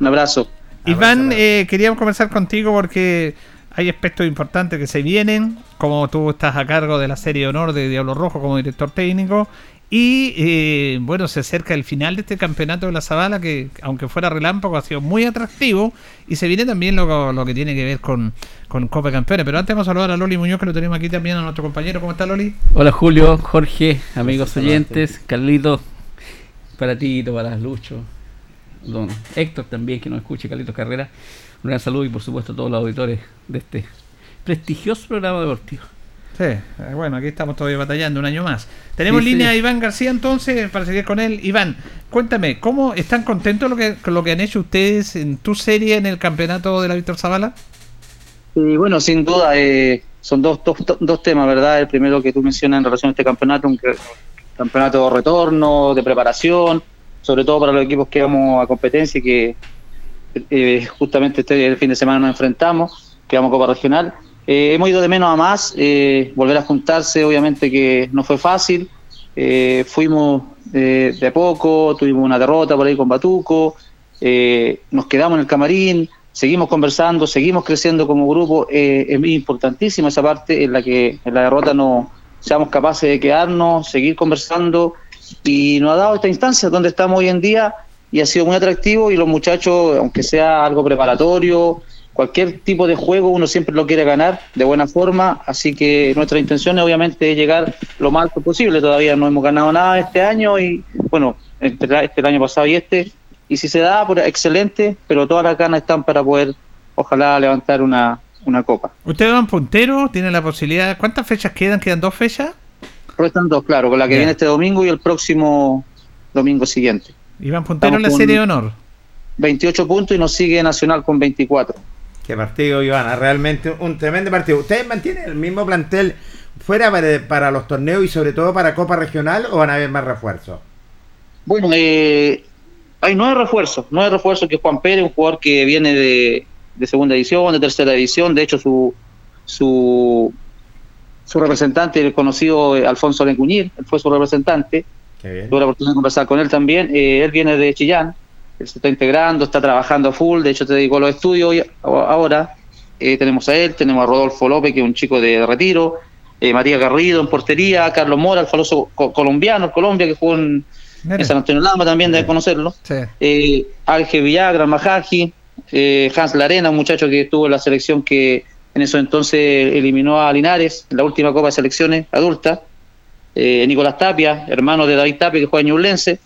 Un abrazo. Iván, eh, queríamos conversar contigo porque hay aspectos importantes que se vienen, como tú estás a cargo de la serie de honor de Diablo Rojo como director técnico. Y eh, bueno, se acerca el final de este campeonato de la Zabala, que aunque fuera relámpago, ha sido muy atractivo. Y se viene también lo, lo que tiene que ver con, con Copa de Campeones. Pero antes vamos a saludar a Loli Muñoz, que lo tenemos aquí también a nuestro compañero. ¿Cómo está Loli? Hola Julio, Jorge, amigos oyentes, Carlito, para ti, para Lucho, don Héctor también que nos escuche, Carlitos Carrera. Un gran saludo y por supuesto a todos los auditores de este prestigioso programa deportivo. Sí, eh, bueno, aquí estamos todavía batallando un año más. Tenemos Sí, línea sí. a Iván García entonces para seguir con él. Iván, cuéntame, ¿cómo están contentos lo que, con lo que han hecho ustedes en tu serie en el campeonato de la Víctor Zavala? Y bueno, sin duda, eh, son dos, dos, dos temas, ¿verdad? El primero que tú mencionas en relación a este campeonato, un campeonato de retorno, de preparación, sobre todo para los equipos que vamos a competencia y que eh, justamente este fin de semana nos enfrentamos, que vamos a Copa Regional. Eh, hemos ido de menos a más, eh, volver a juntarse, obviamente que no fue fácil. Eh, fuimos de a poco, tuvimos una derrota por ahí con Batuco, nos quedamos en el camarín, seguimos conversando, seguimos creciendo como grupo. es importantísima esa parte en la que en la derrota no seamos capaces de quedarnos, seguir conversando y nos ha dado esta instancia donde estamos hoy en día y ha sido muy atractivo y los muchachos, aunque sea algo preparatorio, cualquier tipo de juego uno siempre lo quiere ganar de buena forma, así que nuestra intención es obviamente llegar lo más alto posible, todavía no hemos ganado nada este año y bueno, entre este el año pasado y este, y si se da, pues excelente, pero todas las ganas están para poder ojalá levantar una, una copa. Ustedes van punteros, tienen la posibilidad. ¿Cuántas fechas quedan? ¿Quedan dos fechas? Restan dos, claro, con la que viene este domingo y el próximo domingo siguiente. Y van punteros en la serie de honor. 28 puntos y nos sigue Nacional con 24. Qué partido, Ivana. Realmente un tremendo partido. ¿Ustedes mantienen el mismo plantel fuera para, para los torneos y sobre todo para Copa Regional o van a haber más refuerzos? Bueno, eh, hay nueve refuerzos. Nueve refuerzos que Juan Pérez, un jugador que viene de, de segunda división, de tercera división. De hecho, su su, su representante, el conocido eh, Alfonso Lencuñir, él fue su representante. Tuve la oportunidad de conversar con él también. Eh, él viene de Chillán, él se está integrando, está trabajando a full. De hecho, te dedicó a los estudios hoy- ahora. Eh, tenemos a él, tenemos a Rodolfo López, que es un chico de retiro. eh, María Garrido en portería, Carlos Mora, el famoso co- colombiano, Colombia, que jugó en, San Antonio Lama también, debe conocerlo. Sí. Eh, Ángel Villagra, Majaji, eh, Hans Larena, un muchacho que estuvo en la selección que en eso entonces eliminó a Linares en la última Copa de Selecciones adulta. Eh, Nicolás Tapia, hermano de David Tapia, que juega en Ñublense.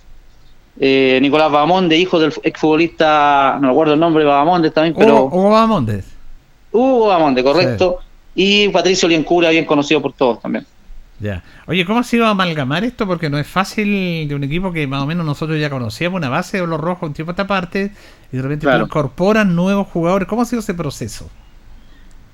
Eh, Nicolás Bahamonde, hijo del exfutbolista, no me acuerdo el nombre, Bahamonde también, pero Hugo, Hugo Bahamondes. Hugo Bahamonde, correcto. Y Patricio Liencura, bien conocido por todos también. Ya. Oye, ¿cómo ha sido amalgamar esto? Porque no es fácil de un equipo que más o menos nosotros ya conocíamos, una base de los rojos un tiempo a esta parte, y de repente Claro. incorporan nuevos jugadores. ¿Cómo ha sido ese proceso?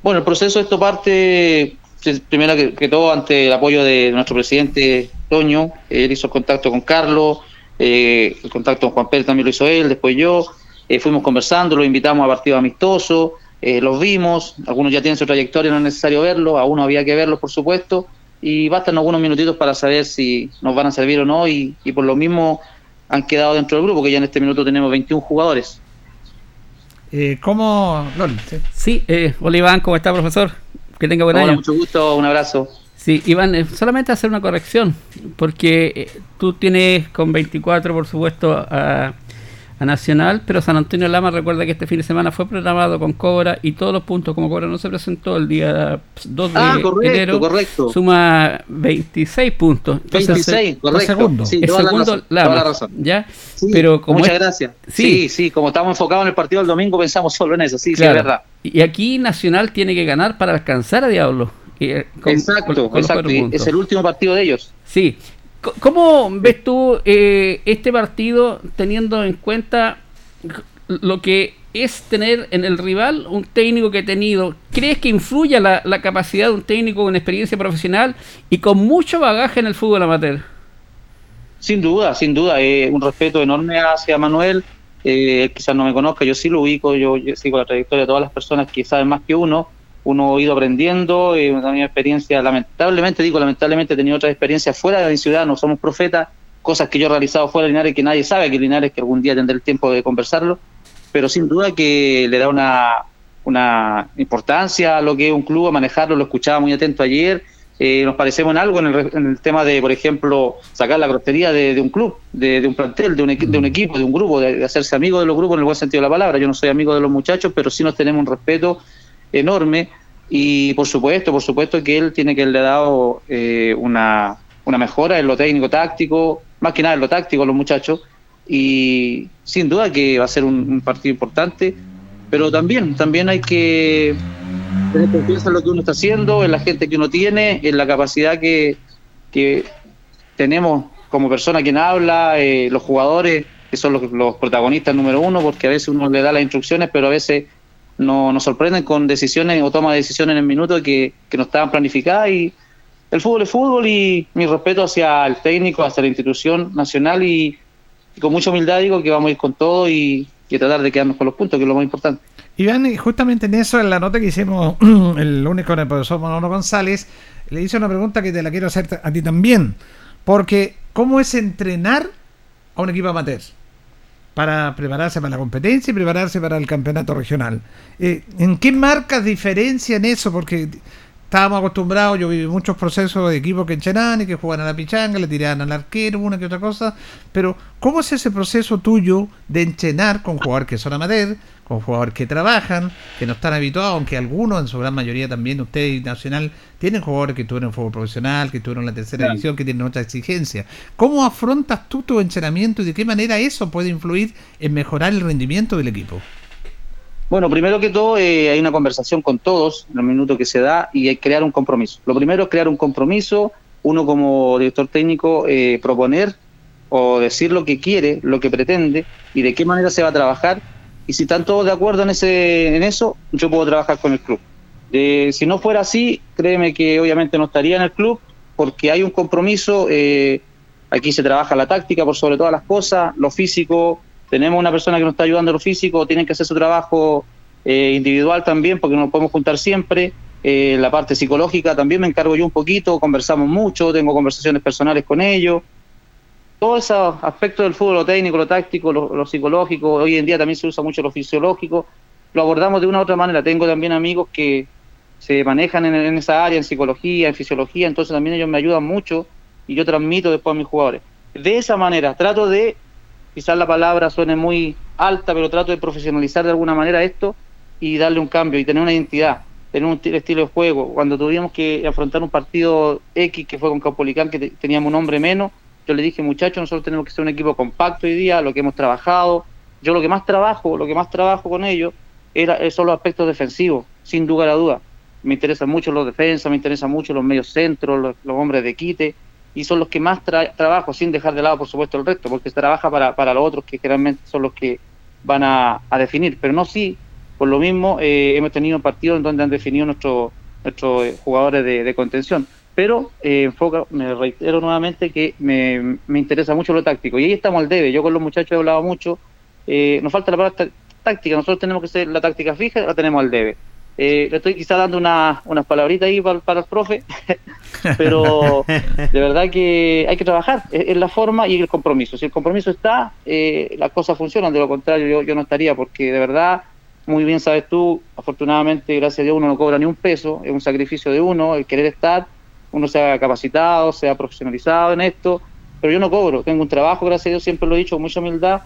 Bueno, el proceso de esto parte, pues, primero que, que todo, ante el apoyo de nuestro presidente Toño. Él hizo el contacto con Carlos, eh, el contacto con Juan Pérez también lo hizo él, después yo. Eh, fuimos conversando, los invitamos a partidos amistosos, eh, los vimos. Algunos ya tienen su trayectoria, no es necesario verlos, a uno había que verlos, por supuesto. Y bastan algunos minutitos para saber si nos van a servir o no. Y, y por lo mismo han quedado dentro del grupo, que ya en este minuto tenemos 21 jugadores. Eh, ¿Cómo, Lol? sí. Sí, eh, hola Iván, ¿cómo está, profesor? Que tenga buen Hola, año. mucho gusto, un abrazo. Sí, Iván, eh, solamente hacer una corrección, porque eh, tú tienes con 24, por supuesto, a, a Nacional, pero San Antonio Lama recuerda que este fin de semana fue programado con Cobra y todos los puntos, como Cobra no se presentó el día 2 de Ah, correcto, enero, correcto. suma 26 puntos. Entonces, 26, eh, correcto. segundo. Sí, el toda la segundo razón, Lama, toda la razón. ¿ya? Sí, pero como muchas es- gracias. Sí. Sí. sí, como estamos enfocados en el partido del domingo, pensamos solo en eso. Sí, sí, Claro. es verdad. Y aquí Nacional tiene que ganar para alcanzar a Diablo. eh, con- exacto, con- con exacto. es el último partido de ellos. Sí. ¿Cómo ves tú eh, este partido teniendo en cuenta lo que es tener en el rival un técnico que ha tenido? ¿Crees que influye la, la capacidad de un técnico con experiencia profesional y con mucho bagaje en el fútbol amateur? Sin duda, sin duda. eh, un respeto enorme hacia Manuel. Eh, él quizás no me conozca, yo sí lo ubico, yo, yo sigo la trayectoria de todas las personas que saben más que uno. Uno ha ido aprendiendo, eh, una experiencia, lamentablemente, digo, lamentablemente he tenido otras experiencias fuera de mi ciudad, no somos profetas, cosas que yo he realizado fuera de Linares que nadie sabe que Linares, que algún día tendré el tiempo de conversarlo, pero sin duda que le da una, una importancia a lo que es un club, a manejarlo, lo escuchaba muy atento ayer, eh, nos parecemos en algo en el, en el tema de, por ejemplo, sacar la grosería de, de un club, de, de un plantel, de un, de un equipo, de un grupo, de hacerse amigo de los grupos en el buen sentido de la palabra. Yo no soy amigo de los muchachos, pero sí nos tenemos un respeto enorme y por supuesto, por supuesto que él tiene que haberle dado eh, una, una mejora en lo técnico táctico, más que nada en lo táctico a los muchachos y sin duda que va a ser un, un partido importante, pero también, también hay que tener confianza en lo que uno está haciendo, en la gente que uno tiene, en la capacidad que, que tenemos como persona quien habla, eh, los jugadores que son los, los protagonistas número uno, porque a veces uno le da las instrucciones, pero a veces no, nos sorprenden con decisiones o toma de decisiones en el minuto que, que no estaban planificadas y el fútbol es fútbol y mi respeto hacia el técnico, hacia la institución nacional y, con mucha humildad digo que vamos a ir con todo y, y tratar de quedarnos con los puntos, que es lo más importante. Iván, justamente en eso, en la nota que hicimos el lunes con el profesor Manolo González, le hice una pregunta que te la quiero hacer a ti también. Porque, ¿cómo es entrenar a un equipo amateur? Para prepararse para la competencia y prepararse para el campeonato regional. Eh, ¿En qué marcas diferencian eso? Porque estábamos acostumbrados, yo viví muchos procesos de equipos que enchenaban y que jugaban a la pichanga, le tiraban al arquero, una que otra cosa. Pero, ¿cómo es ese proceso tuyo de enchenar con jugadores que son amateur, con jugadores que trabajan, que no están habituados, aunque algunos, en su gran mayoría también, usted y Nacional, tienen jugadores que tuvieron fútbol profesional, que tuvieron la tercera Claro. división, que tienen otra exigencia? ¿Cómo afrontas tú tu entrenamiento y de qué manera eso puede influir en mejorar el rendimiento del equipo? Bueno, primero que todo, eh, hay una conversación con todos en el minuto que se da y hay crear un compromiso. Lo primero es crear un compromiso, uno como director técnico eh, proponer o decir lo que quiere, lo que pretende y de qué manera se va a trabajar. Y si están todos de acuerdo en, ese, en eso, yo puedo trabajar con el club. Eh, si no fuera así, créeme que obviamente no estaría en el club porque hay un compromiso. eh, aquí se trabaja la táctica por sobre todas las cosas, lo físico. Tenemos una persona que nos está ayudando en lo físico, tienen que hacer su trabajo eh, individual también porque no nos podemos juntar siempre. Eh, la parte psicológica también me encargo yo un poquito, conversamos mucho, tengo conversaciones personales con ellos todos esos aspectos del fútbol, técnico, lo táctico, lo, lo psicológico, hoy en día también se usa mucho lo fisiológico, lo abordamos de una u otra manera. Tengo también amigos que se manejan en, en esa área, en psicología, en fisiología, entonces también ellos me ayudan mucho y yo transmito después a mis jugadores. De esa manera, trato de, quizás la palabra suene muy alta, pero trato de profesionalizar de alguna manera esto y darle un cambio y tener una identidad, tener un estilo de juego. Cuando tuvimos que afrontar un partido X que fue con Caupolicán, que te- teníamos un hombre menos, yo le dije, muchachos, nosotros tenemos que ser un equipo compacto hoy día, lo que hemos trabajado. Yo lo que más trabajo, lo que más trabajo con ellos era, eh, son los aspectos defensivos, sin lugar a duda. Me interesan mucho los defensas, me interesan mucho los medios centros, los, hombres de quite, y son los que más tra- trabajo, sin dejar de lado, por supuesto, el resto, porque se trabaja para, para los otros que generalmente son los que van a, definir. Pero no sí, por lo mismo, eh, hemos tenido partidos en donde han definido nuestros nuestros eh, jugadores de contención. Pero eh, enfoca, me reitero nuevamente que me, me interesa mucho lo táctico. Y ahí estamos al debe. Yo con los muchachos he hablado mucho. Eh, nos falta la palabra tá- táctica. Nosotros tenemos que ser la táctica fija, la tenemos al debe. Eh, le estoy quizá dando una- unas palabritas ahí para, para el profe, pero de verdad que hay que trabajar. Es la forma y el compromiso. Si el compromiso está, las cosas funcionan. De lo contrario, yo, yo no estaría, porque de verdad, muy bien sabes tú, afortunadamente, gracias a Dios, uno no cobra ni un peso. Es un sacrificio de uno, el querer estar. Uno se ha capacitado, se ha profesionalizado en esto, pero yo no cobro. Tengo un trabajo, gracias a Dios, siempre lo he dicho con mucha humildad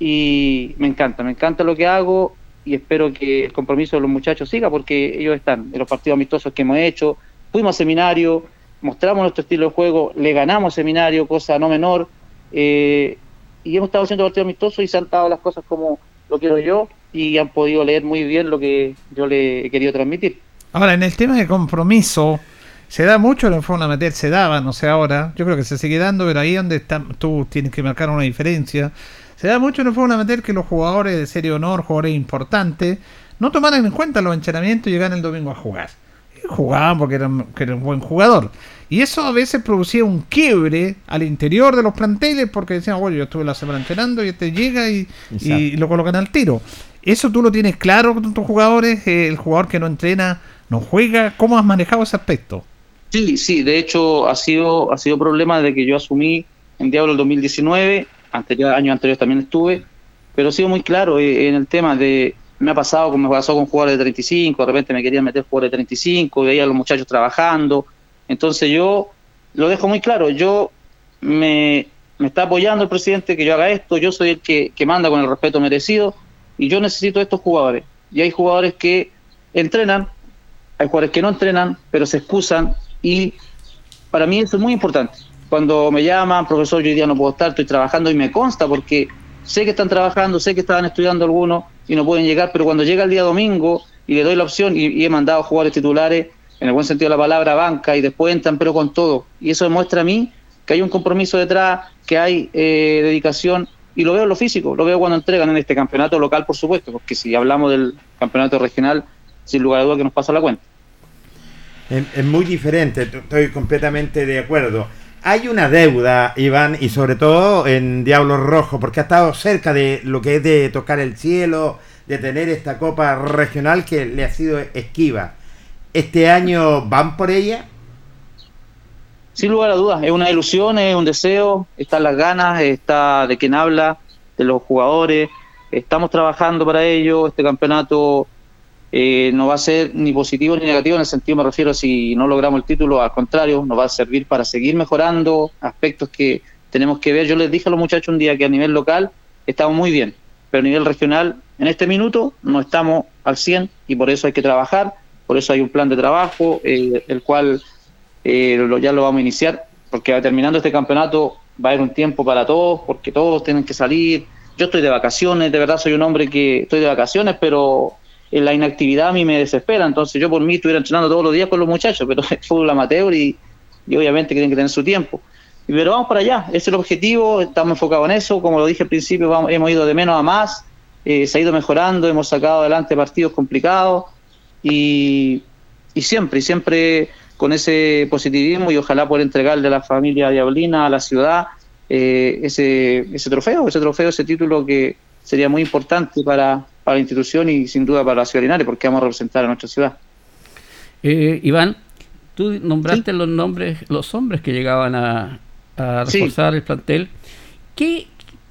y me encanta, me encanta lo que hago y espero que el compromiso de los muchachos siga porque ellos están en los partidos amistosos que hemos hecho, fuimos a seminario, mostramos nuestro estilo de juego, le ganamos seminario, cosa no menor, eh, y hemos estado haciendo partidos amistosos y se han dado las cosas como lo quiero yo y han podido leer muy bien lo que yo le he querido transmitir. Ahora, en el tema de compromiso, se da mucho en el fútbol amateur, se daba, no sé ahora, yo creo que se sigue dando, pero ahí donde está, tú tienes que marcar una diferencia. Se da mucho en el fútbol amateur que los jugadores de serie honor, jugadores importantes, no tomaran en cuenta los entrenamientos y llegan el domingo a jugar. Y jugaban porque eran, que un buen jugador. Y eso a veces producía un quiebre al interior de los planteles porque decían, bueno, yo estuve la semana entrenando y este llega y, y lo colocan al tiro. ¿Eso tú lo tienes claro con tus jugadores? Eh, ¿El jugador que no entrena no juega? ¿Cómo has manejado ese aspecto? Sí, sí, de hecho ha sido, ha sido problema desde que yo asumí en Diablo el 2019, anterior, años anteriores también estuve, pero ha sido muy claro eh, en el tema de, me ha pasado como me pasó con jugadores de 35, de repente me querían meter jugadores de 35, veía a los muchachos trabajando, entonces yo lo dejo muy claro, yo me, me está apoyando el presidente que yo haga esto, yo soy el que, que manda con el respeto merecido y yo necesito estos jugadores. Y hay jugadores que entrenan, hay jugadores que no entrenan, pero se excusan y para mí eso es muy importante. Cuando me llaman, profesor, yo hoy día no puedo estar, estoy trabajando y me consta porque sé que están trabajando, sé que estaban estudiando algunos y no pueden llegar, pero cuando llega el día domingo y le doy la opción y, he mandado jugadores titulares, en el buen sentido de la palabra, banca y después entran pero con todo. Y eso demuestra a mí que hay un compromiso detrás, que hay eh, dedicación y lo veo en lo físico, lo veo cuando entregan en este campeonato local, por supuesto, porque si hablamos del campeonato regional, sin lugar a duda que nos pasa la cuenta. Es, muy diferente, estoy completamente de acuerdo. Hay una deuda, Iván, y sobre todo en Diablo Rojo, porque ha estado cerca de lo que es de tocar el cielo, de tener esta copa regional que le ha sido esquiva. ¿Este año van por ella? Sin lugar a dudas, es una ilusión, es un deseo, están las ganas, está de quien habla, de los jugadores, estamos trabajando para ello, este campeonato eh, no va a ser ni positivo ni negativo en el sentido, me refiero, si no logramos el título, al contrario, nos va a servir para seguir mejorando aspectos que tenemos que ver. Yo les dije a los muchachos un día que a nivel local estamos muy bien, pero a nivel regional, en este minuto, no estamos al 100 y por eso hay que trabajar, por eso hay un plan de trabajo, eh, el cual eh, lo- ya lo vamos a iniciar, porque terminando este campeonato va a haber un tiempo para todos, porque todos tienen que salir. Yo estoy de vacaciones, de verdad soy un hombre que estoy de vacaciones, pero la inactividad a mí me desespera, entonces yo por mí estuviera entrenando todos los días con los muchachos, pero es fútbol amateur y, y obviamente tienen que tener su tiempo. Pero vamos para allá, ese es el objetivo, estamos enfocados en eso, como lo dije al principio, hemos ido de menos a más, eh, se ha ido mejorando, hemos sacado adelante partidos complicados y, y siempre, y siempre con ese positivismo y ojalá poder entregarle a la familia Diablina, a la ciudad, eh, ese, ese trofeo, ese trofeo, ese título que sería muy importante para, para la institución y sin duda para la ciudad de Linares, porque vamos a representar a nuestra ciudad. Eh, Iván, tú nombraste los nombres, los hombres que llegaban a, a Sí. reforzar el plantel. ¿Qué,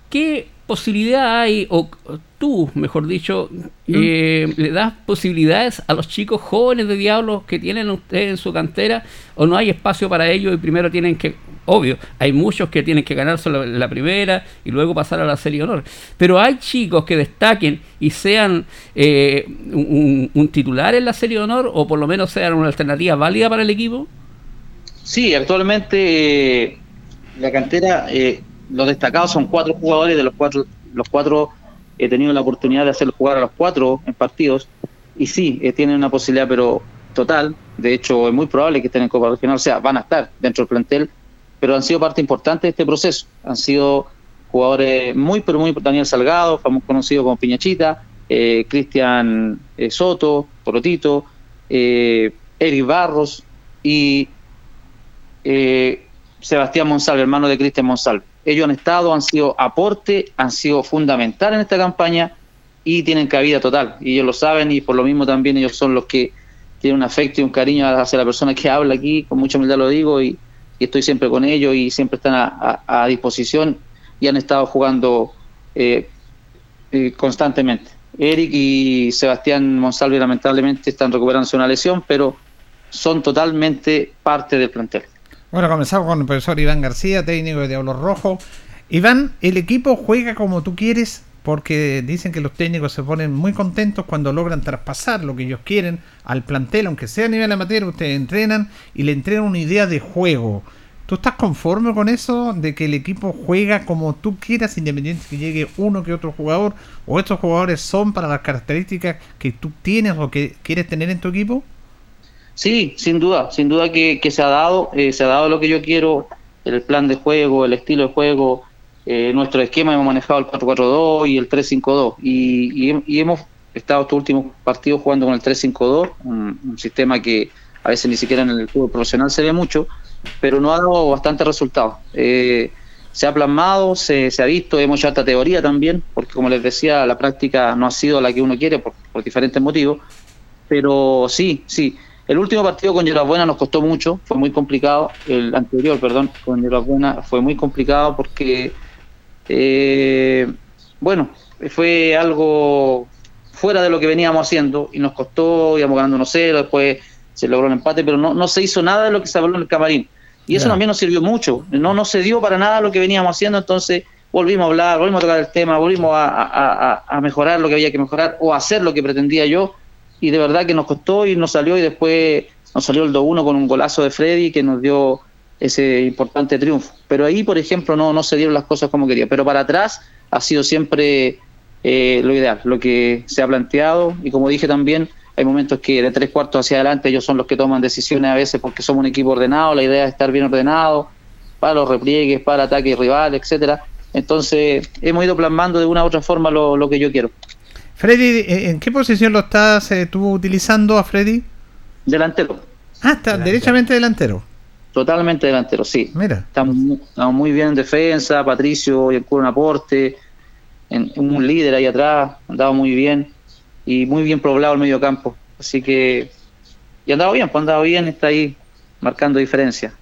qué posibilidad hay, o tú, mejor dicho, eh, le das posibilidades a los chicos jóvenes de Diablos que tienen ustedes en su cantera, o no hay espacio para ellos y primero tienen que, obvio, hay muchos que tienen que ganarse la, la primera y luego pasar a la serie de honor, pero hay chicos que destaquen y sean eh, un, un titular en la serie de honor, o por lo menos sean una alternativa válida para el equipo. Sí, actualmente eh, la cantera, eh, los destacados son cuatro jugadores, de los cuatro, los cuatro he tenido la oportunidad de hacerlos jugar a los cuatro en partidos, y sí, eh, tienen una posibilidad, pero total, de hecho es muy probable que estén en Copa Regional, o sea, van a estar dentro del plantel, pero han sido parte importante de este proceso, han sido jugadores muy, pero muy, Daniel Salgado, famoso conocido como Piñachita, eh, Cristian eh, Soto, Porotito, eh, Eric Barros y Sebastián Monsalve, hermano de Cristian Monsalve. Ellos han estado, han sido aporte, han sido fundamental en esta campaña y tienen cabida total. Y ellos lo saben y por lo mismo también ellos son los que tienen un afecto y un cariño hacia la persona que habla aquí, con mucha humildad lo digo y, estoy siempre con ellos y siempre están a disposición y han estado jugando eh, eh, constantemente. Eric y Sebastián Monsalve lamentablemente están recuperándose una lesión, pero son totalmente parte del plantel. Bueno, comenzamos con el profesor Iván García, técnico de Diablos Rojo. Iván, el equipo juega como tú quieres porque dicen que los técnicos se ponen muy contentos cuando logran traspasar lo que ellos quieren al plantel, aunque sea a nivel amateur, ustedes entrenan y le entregan una idea de juego. ¿Tú estás conforme con eso de que el equipo juega como tú quieras, independiente que llegue uno que otro jugador, o estos jugadores son para las características que tú tienes o que quieres tener en tu equipo? Sí, sin duda, sin duda que, que se ha dado, eh, se ha dado lo que yo quiero, el plan de juego, el estilo de juego, eh, nuestro esquema, hemos manejado el 4-4-2 y el 3-5-2 y, y, y hemos estado estos últimos partidos jugando con el 3-5-2, un, un sistema que a veces ni siquiera en el fútbol profesional se ve mucho, pero no ha dado bastante resultados. Eh, se ha plasmado, se, se ha visto, hemos hecho alta teoría también, porque como les decía, la práctica no ha sido la que uno quiere por, por diferentes motivos, pero sí, sí. El último partido con Buena nos costó mucho, fue muy complicado. El anterior, perdón, con Buena fue muy complicado porque, eh, bueno, fue algo fuera de lo que veníamos haciendo y nos costó, íbamos ganando 1-0, después se logró el empate, pero no, no se hizo nada de lo que se habló en el camarín. Y eso también nos sirvió mucho, no, no se dio para nada lo que veníamos haciendo, entonces volvimos a hablar, volvimos a tocar el tema, volvimos a, a- a- a mejorar lo que había que mejorar o hacer lo que pretendía yo y de verdad que nos costó y nos salió y después nos salió el 2-1 con un golazo de Freddy que nos dio ese importante triunfo. Pero ahí, por ejemplo, no, no se dieron las cosas como quería. Pero para atrás ha sido siempre eh, lo ideal, lo que se ha planteado y como dije también, hay momentos que de tres cuartos hacia adelante ellos son los que toman decisiones a veces porque somos un equipo ordenado, la idea es estar bien ordenado para los repliegues, para ataques rival, etcétera. Entonces hemos ido plasmando de una u otra forma lo, lo que yo quiero. Freddy, ¿eh, ¿en qué posición lo estás eh, tú utilizando a Freddy? Delantero. Ah, está derechamente delantero. Totalmente delantero, sí. Mira. Estamos, mu- estamos muy bien en defensa, Patricio y el un aporte, en, en un líder ahí atrás, andaba muy bien y muy bien poblado el medio campo. Así que, y andaba bien, pues andaba bien, está ahí marcando diferencia.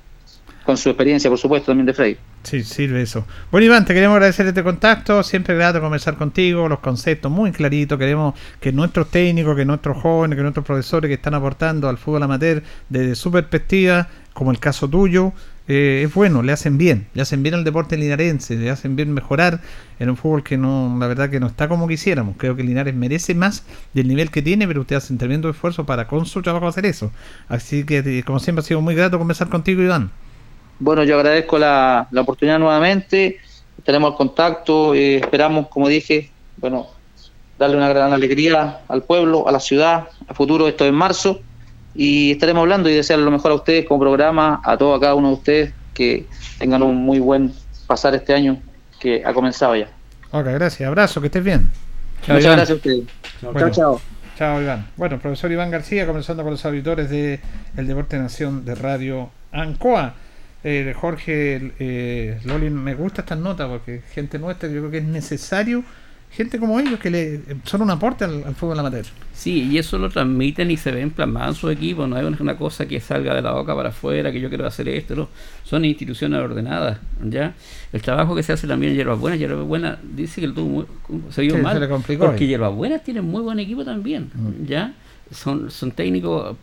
Con su experiencia, por supuesto, también de Frey. Sí, sirve eso. Bueno, Iván, te queremos agradecer este contacto. Siempre grato conversar contigo. Los conceptos muy claritos. Queremos que nuestros técnicos, que nuestros jóvenes, que nuestros profesores que están aportando al fútbol amateur desde su perspectiva, como el caso tuyo, eh, es bueno, le hacen bien. Le hacen bien al deporte linarense. Le hacen bien mejorar en un fútbol que no, la verdad que no está como quisiéramos. Creo que Linares merece más del nivel que tiene, pero ustedes hacen tremendo esfuerzo para con su trabajo hacer eso. Así que, eh, como siempre, ha sido muy grato conversar contigo, Iván. Bueno, yo agradezco la, la oportunidad nuevamente, tenemos el contacto, eh, esperamos, como dije, bueno, darle una gran alegría al pueblo, a la ciudad, a futuro, esto es en marzo, y estaremos hablando y desear lo mejor a ustedes como programa, a todos, a cada uno de ustedes, que tengan un muy buen pasar este año que ha comenzado ya. Ok, gracias. Abrazo, que estés bien. Muchas gracias a ustedes. Bueno. Chao, chao. Chao, Iván. Bueno, profesor Iván García, comenzando con los auditores de El Deporte Nación de Radio Ancoa. Eh, Jorge eh, Loli, me gusta estas notas porque gente nuestra, yo creo que es necesario gente como ellos que le son un aporte al, al fútbol amateur. Sí, y eso lo transmiten y se ven plasmados en su equipo, no es una cosa que salga de la boca para afuera, que yo quiero hacer esto, no. son instituciones ordenadas, ¿ya? El trabajo que se hace también en Hierbas Buenas, Hierbas Buenas dice que el tuvo muy, se vio Sí, mal, se le complicó porque. Hierbas Buenas tienen muy buen equipo también, Mm. ¿ya? Son, son técnicos,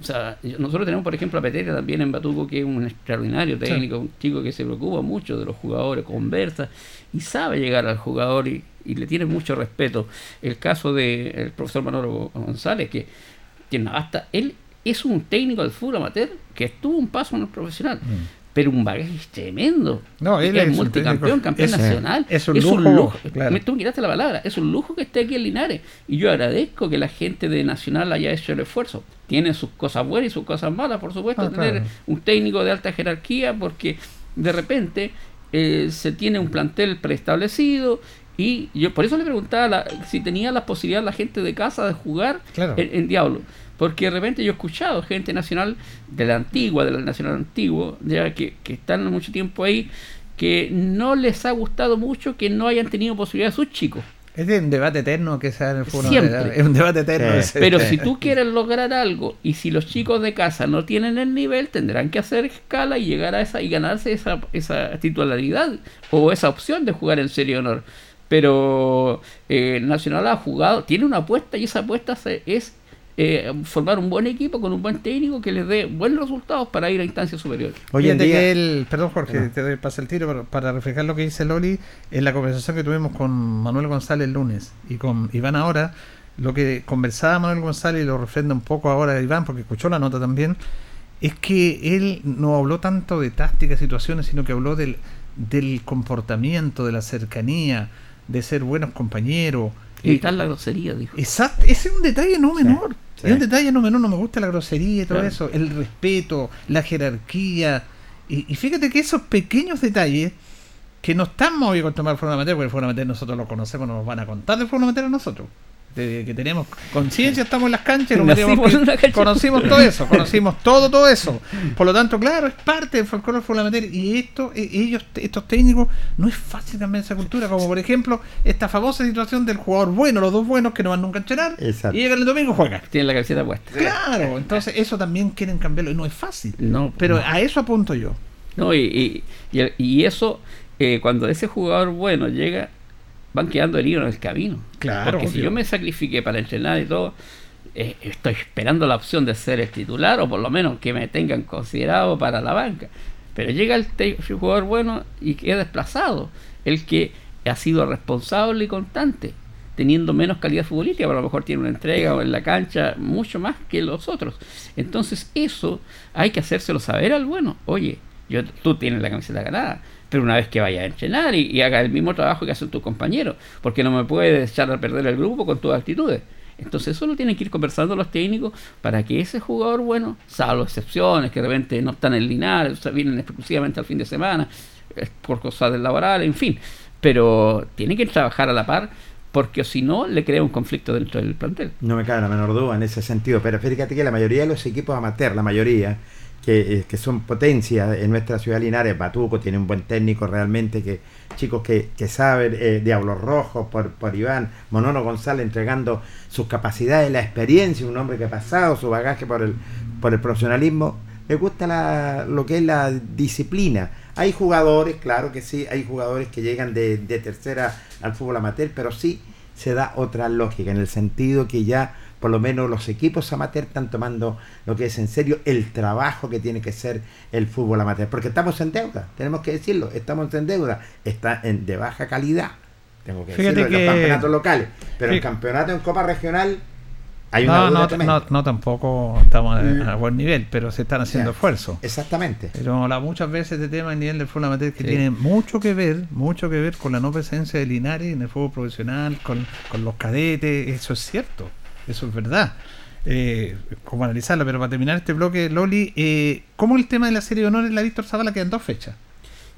o sea, nosotros tenemos por ejemplo a Peteria también en Batuco, que es un extraordinario Sí. técnico, un chico que se preocupa mucho de los jugadores, conversa y sabe llegar al jugador y, y le tiene mucho respeto. El caso del profesor Manolo González, que tiene hasta él es un técnico del fútbol amateur que estuvo un paso en el profesional. Pero un bagaje tremendo. No, él es, es un multicampeón, campeón es- nacional. es un lujo, claro. Me- Tú me quitaste la palabra. Es un lujo que esté aquí en Linares. Y yo agradezco que la gente de Nacional haya hecho el esfuerzo. Tiene sus cosas buenas y sus cosas malas, por supuesto, Ah, tener claro. un técnico de alta jerarquía, porque de repente eh, se tiene un plantel preestablecido. Y yo por eso le preguntaba la- si tenía la posibilidad la gente de casa de jugar Claro. en, en Diablo. Porque de repente yo he escuchado gente nacional de la antigua, de la nacional antiguo, ya que, que están mucho tiempo ahí, que no les ha gustado mucho que no hayan tenido posibilidad sus chicos. Es un debate eterno que se da en el fútbol. Siempre. Es un debate eterno. Sí. Pero si tú quieres lograr algo y si los chicos de casa no tienen el nivel, tendrán que hacer escala y llegar a esa y ganarse esa, esa titularidad o esa opción de jugar en Serie Honor. Pero eh, Nacional ha jugado, tiene una apuesta y esa apuesta se- es eh, formar un buen equipo con un buen técnico que les dé buenos resultados para ir a instancias superiores. Hoy en día, que él, perdón Jorge, No. te doy paso el tiro pero para reflejar lo que dice Loli, en la conversación que tuvimos con Manuel González el lunes y con Iván ahora, lo que conversaba Manuel González y lo refrenda un poco ahora Iván, porque escuchó la nota también, es que él no habló tanto de tácticas, situaciones, sino que habló del, del comportamiento, de la cercanía, de ser buenos compañeros. Evitar la grosería, dijo. Exacto, ese es un detalle no menor. sí. Es un detalle no menor, no me gusta la grosería y todo Claro. eso, el respeto, la jerarquía. Y, y fíjate que esos pequeños detalles que no estamos hoy con tomar el fútbol amateur, porque el fútbol amateur nosotros lo conocemos, nos van a contar del fútbol amateur a nosotros. De que tenemos conciencia, estamos en las canchas y nos cancha. conocimos todo eso, conocimos todo, todo eso. Por lo tanto, claro, es parte del folclore amateur y esto, eh, ellos, estos técnicos, no es fácil cambiar esa cultura, como por ejemplo esta famosa situación del jugador bueno, los dos buenos que no van nunca a Exacto. y llegan el domingo y juegan. Tienen la camiseta puesta. Claro, entonces eso también quieren cambiarlo y no es fácil. No, Pero no. a eso apunto yo. No, y, y, y- y eso, eh, cuando ese jugador bueno llega, van quedando heridos en el camino. Claro, Porque si yo me sacrifiqué para entrenar y todo, eh, estoy esperando la opción de ser el titular o por lo menos que me tengan considerado para la banca. Pero llega el jugador bueno y queda desplazado. El que ha sido responsable y constante, teniendo menos calidad futbolística, pero a lo mejor tiene una entrega o en la cancha mucho más que los otros. Entonces eso hay que hacérselo saber al bueno. Oye, yo, tú tienes la camiseta ganada, pero una vez que vaya a entrenar y, haga el mismo trabajo que hacen tus compañeros, porque no me puedes echar a perder el grupo con tus actitudes. Entonces eso lo tienen que ir conversando los técnicos para que ese jugador bueno, salvo excepciones que de repente no están en Linares, o sea, vienen exclusivamente al fin de semana, por cosas del laboral, en fin, pero tienen que trabajar a la par porque si no le crea un conflicto dentro del plantel. No me cabe la menor duda en ese sentido, pero fíjate que la mayoría de los equipos amateur, la mayoría, que, eh, que son potencias en nuestra ciudad Linares, Batuco tiene un buen técnico realmente, que chicos que, que saben, eh, Diablos Rojos por, por Iván, Monono González entregando sus capacidades, la experiencia, un hombre que ha pasado su bagaje por el, por el profesionalismo, le gusta lo que es la disciplina. Hay jugadores, claro que sí, hay jugadores que llegan de, de tercera al fútbol amateur, pero sí se da otra lógica, en el sentido que ya por lo menos los equipos amateur están tomando lo que es en serio el trabajo que tiene que ser el fútbol amateur, porque estamos en deuda, tenemos que decirlo, estamos en deuda, está en, de baja calidad, tengo que Fíjate decirlo, en que- los campeonatos locales, pero Sí. el campeonato en Copa Regional Hay una No, duda no, no, no, tampoco estamos a, Mm. a buen nivel, pero se están haciendo Ya, esfuerzos. Exactamente. Pero muchas veces este tema a nivel del fútbol amateur que Sí. tiene mucho que ver, mucho que ver con la no presencia de Linares en el fútbol profesional, con, con los cadetes, eso es cierto, eso es verdad. Eh, como analizarlo, pero para terminar este bloque, Loli, eh, ¿cómo el tema de la serie de honores la Víctor Zavala quedan dos fechas?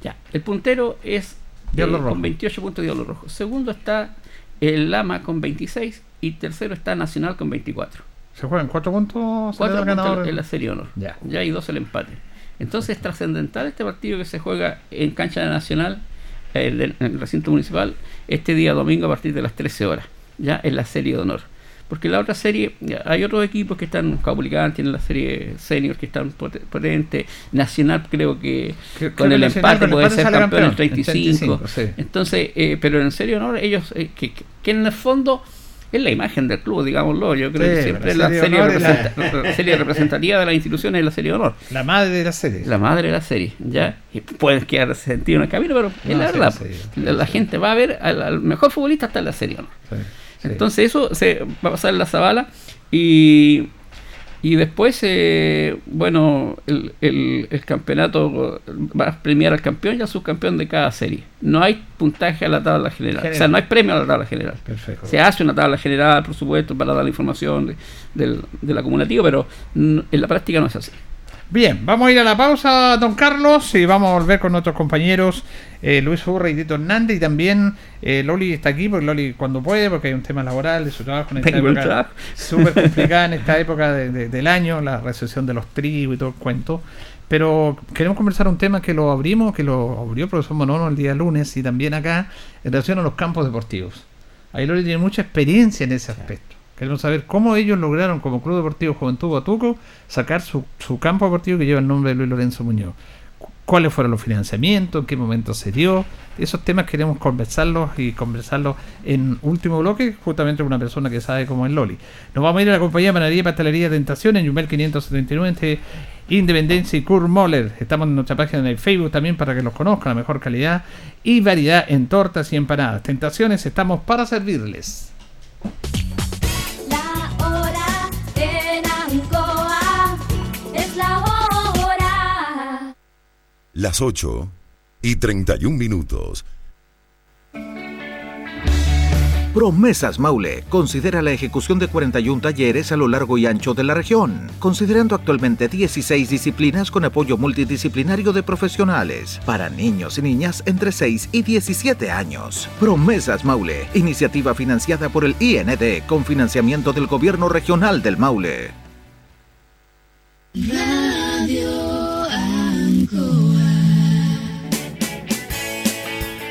Ya, el puntero es Diablo eh, Rojo. con 28 puntos Diablo Rojo. Segundo está el Lama con 26 y tercero está Nacional con 24. ¿Se juegan cuatro puntos? Cuatro puntos en la serie honor. Ya. Ya hay dos el empate. Entonces es trascendental este partido que se juega en cancha de Nacional, eh, en el, en el recinto municipal, este día domingo a partir de las 13 horas, ya en la serie de honor. Porque la otra serie, hay otros equipos que están Caupolicán, tienen la serie senior que están pot- potentes, Nacional creo que Creo- con creo el Nacional empate con el puede ser campeón en campeón, en 35. 35, sí. Entonces, eh, pero en serie de honor ellos, eh, que, en el fondo es la imagen del club, digámoslo. Yo creo Sí, que siempre la es la serie de honor es la- representa- la serie representativa de las instituciones es la serie de honor. La madre de la serie. La madre de la serie, ¿ya? Y puedes quedar sentido en el camino, pero es No, la sí, verdad. sí, la, la gente va a ver al, al mejor futbolista hasta en la serie, Entonces eso se va a pasar en la Zabala y, y después, eh, bueno, el, el- el campeonato va a premiar al campeón y al subcampeón de cada serie. No hay puntaje a la tabla general. O sea, no hay premio a la tabla general. Perfecto. Se hace una tabla general, por supuesto, para dar la información de- del, del acumulativo, pero en la práctica no es así. Bien, vamos a ir a la pausa, don Carlos, y vamos a volver con nuestros compañeros eh, Luis Urra y Tito Hernández. Y también eh, Loli está aquí, porque Loli cuando puede, porque hay un tema laboral de su trabajo en esta Tengo el época trabajo. súper complicada en esta época de- de- del año, la recesión de los tribus y todo el cuento. Pero queremos conversar un tema que lo abrimos, que lo abrió el profesor Monono el día lunes y también acá, en relación a los campos deportivos. Ahí Loli tiene mucha experiencia en ese aspecto. Queremos saber cómo ellos lograron, como Club Deportivo Juventud Batuco, sacar su, campo deportivo que lleva el nombre de Luis Lorenzo Muñoz. Cu- ¿Cuáles fueron los financiamientos? ¿En qué momento se dio? Esos temas queremos conversarlos y conversarlos en último bloque, justamente con una persona que sabe cómo es Loli. Nos vamos a ir a la compañía Panadería y Pastelería Tentación en Yumel 579 entre Independencia y Kurt Moller. Estamos en nuestra página de Facebook también para que los conozcan, la mejor calidad y variedad en tortas y empanadas. Tentaciones, estamos para servirles. Las 8 y 31 minutos. Promesas Maule considera la ejecución de 41 talleres a lo largo y ancho de la región, considerando actualmente 16 disciplinas con apoyo multidisciplinario de profesionales para niños y niñas entre 6 y 17 años. Promesas Maule, iniciativa financiada por el IND con financiamiento del Gobierno Regional del Maule. Radio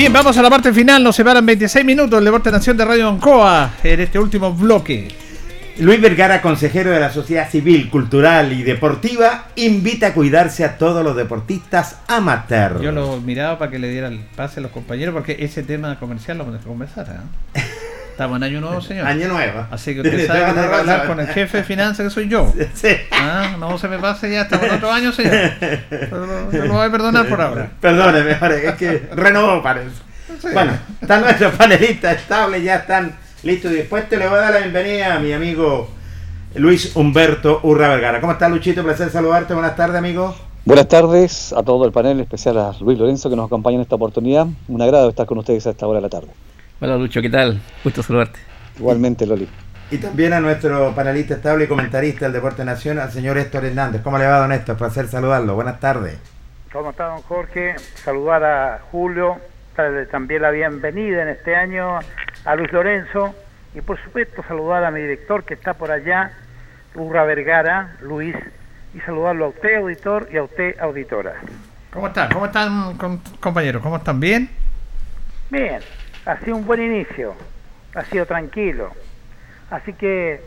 Bien, vamos a la parte final. Nos separan 26 minutos el Deporte Nación de Radio Ancoa en este último bloque. Luis Vergara, consejero de la Sociedad Civil, Cultural y Deportiva, invita a cuidarse a todos los deportistas amateur. Yo lo miraba para que le diera el pase a los compañeros porque ese tema comercial lo vamos a conversar. ¿eh? Estamos en año nuevo, señor. Año nuevo. Así que usted sabe que tengo que hablar con el jefe de finanzas que soy yo. Sí. Ah, No se me pase ya, estamos en otro año, señor. Pero Yo lo voy a perdonar por ahora. Perdóneme, es que renovó parece. Bueno, están nuestros panelistas estables, ya están listos y dispuestos. Le voy a dar la bienvenida a mi amigo Luis Humberto Urra Vergara. ¿Cómo estás, Luchito? Placer saludarte. Buenas tardes, amigo. Buenas tardes a todo el panel, en especial a Luis Lorenzo que nos acompaña en esta oportunidad. Un agrado estar con ustedes a esta hora de la tarde. Hola Lucho, ¿qué tal? Gusto saludarte. Igualmente, Loli. Y también a nuestro panelista estable y comentarista del Deporte Nacional, al señor Héctor Hernández. ¿Cómo le va, don Héctor? Placer saludarlo. Buenas tardes. ¿Cómo está, don Jorge? Saludar a Julio, darle también la bienvenida en este año a Luis Lorenzo y por supuesto saludar a mi director que está por allá, Urra Vergara, Luis, y saludarlo a usted, auditor, y a usted, auditora. ¿Cómo están? ¿Cómo están, com- compañeros? ¿Cómo están? ¿Bien? Bien, ha sido un buen inicio, ha sido tranquilo. Así que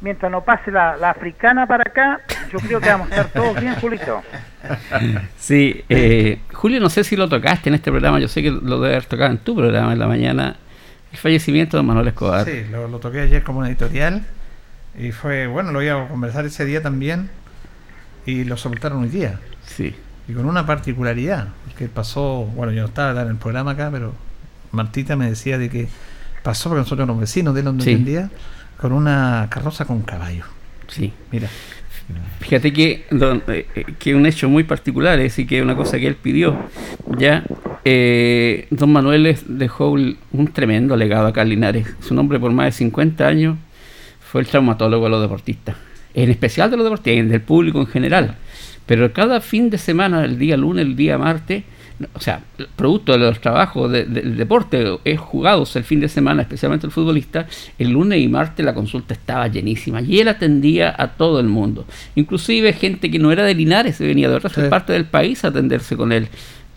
mientras no pase la, la africana para acá, yo creo que vamos a estar todos bien, Julito. Sí, eh, Julio, no sé si lo tocaste en este programa, yo sé que lo debe haber tocado en tu programa en la mañana, el fallecimiento de Manuel Escobar. Sí, lo, lo toqué ayer como una editorial y fue, bueno, lo iba a conversar ese día también y lo soltaron hoy día. Sí. Y con una particularidad, que pasó, bueno, yo no estaba en el programa acá, pero Martita me decía de que pasó porque nosotros éramos vecinos de donde Sí. vendía, con una carroza con caballo. Sí. Mira. Fíjate que, don- eh, eh, que un hecho muy particular es y que una cosa que él pidió. Ya, eh, don Manuel les dejó un, un tremendo legado acá en Linares. Su nombre por más de 50 años fue el traumatólogo de los deportistas. En especial de los deportistas, del público en general. Pero cada fin de semana, el día lunes, el día martes, o sea, producto de los trabajos de- del deporte es jugados el fin de semana, especialmente el futbolista, el lunes y martes la consulta estaba llenísima y él atendía a todo el mundo, inclusive gente que no era de Linares, se venía de otras Sí. partes del país a atenderse con él.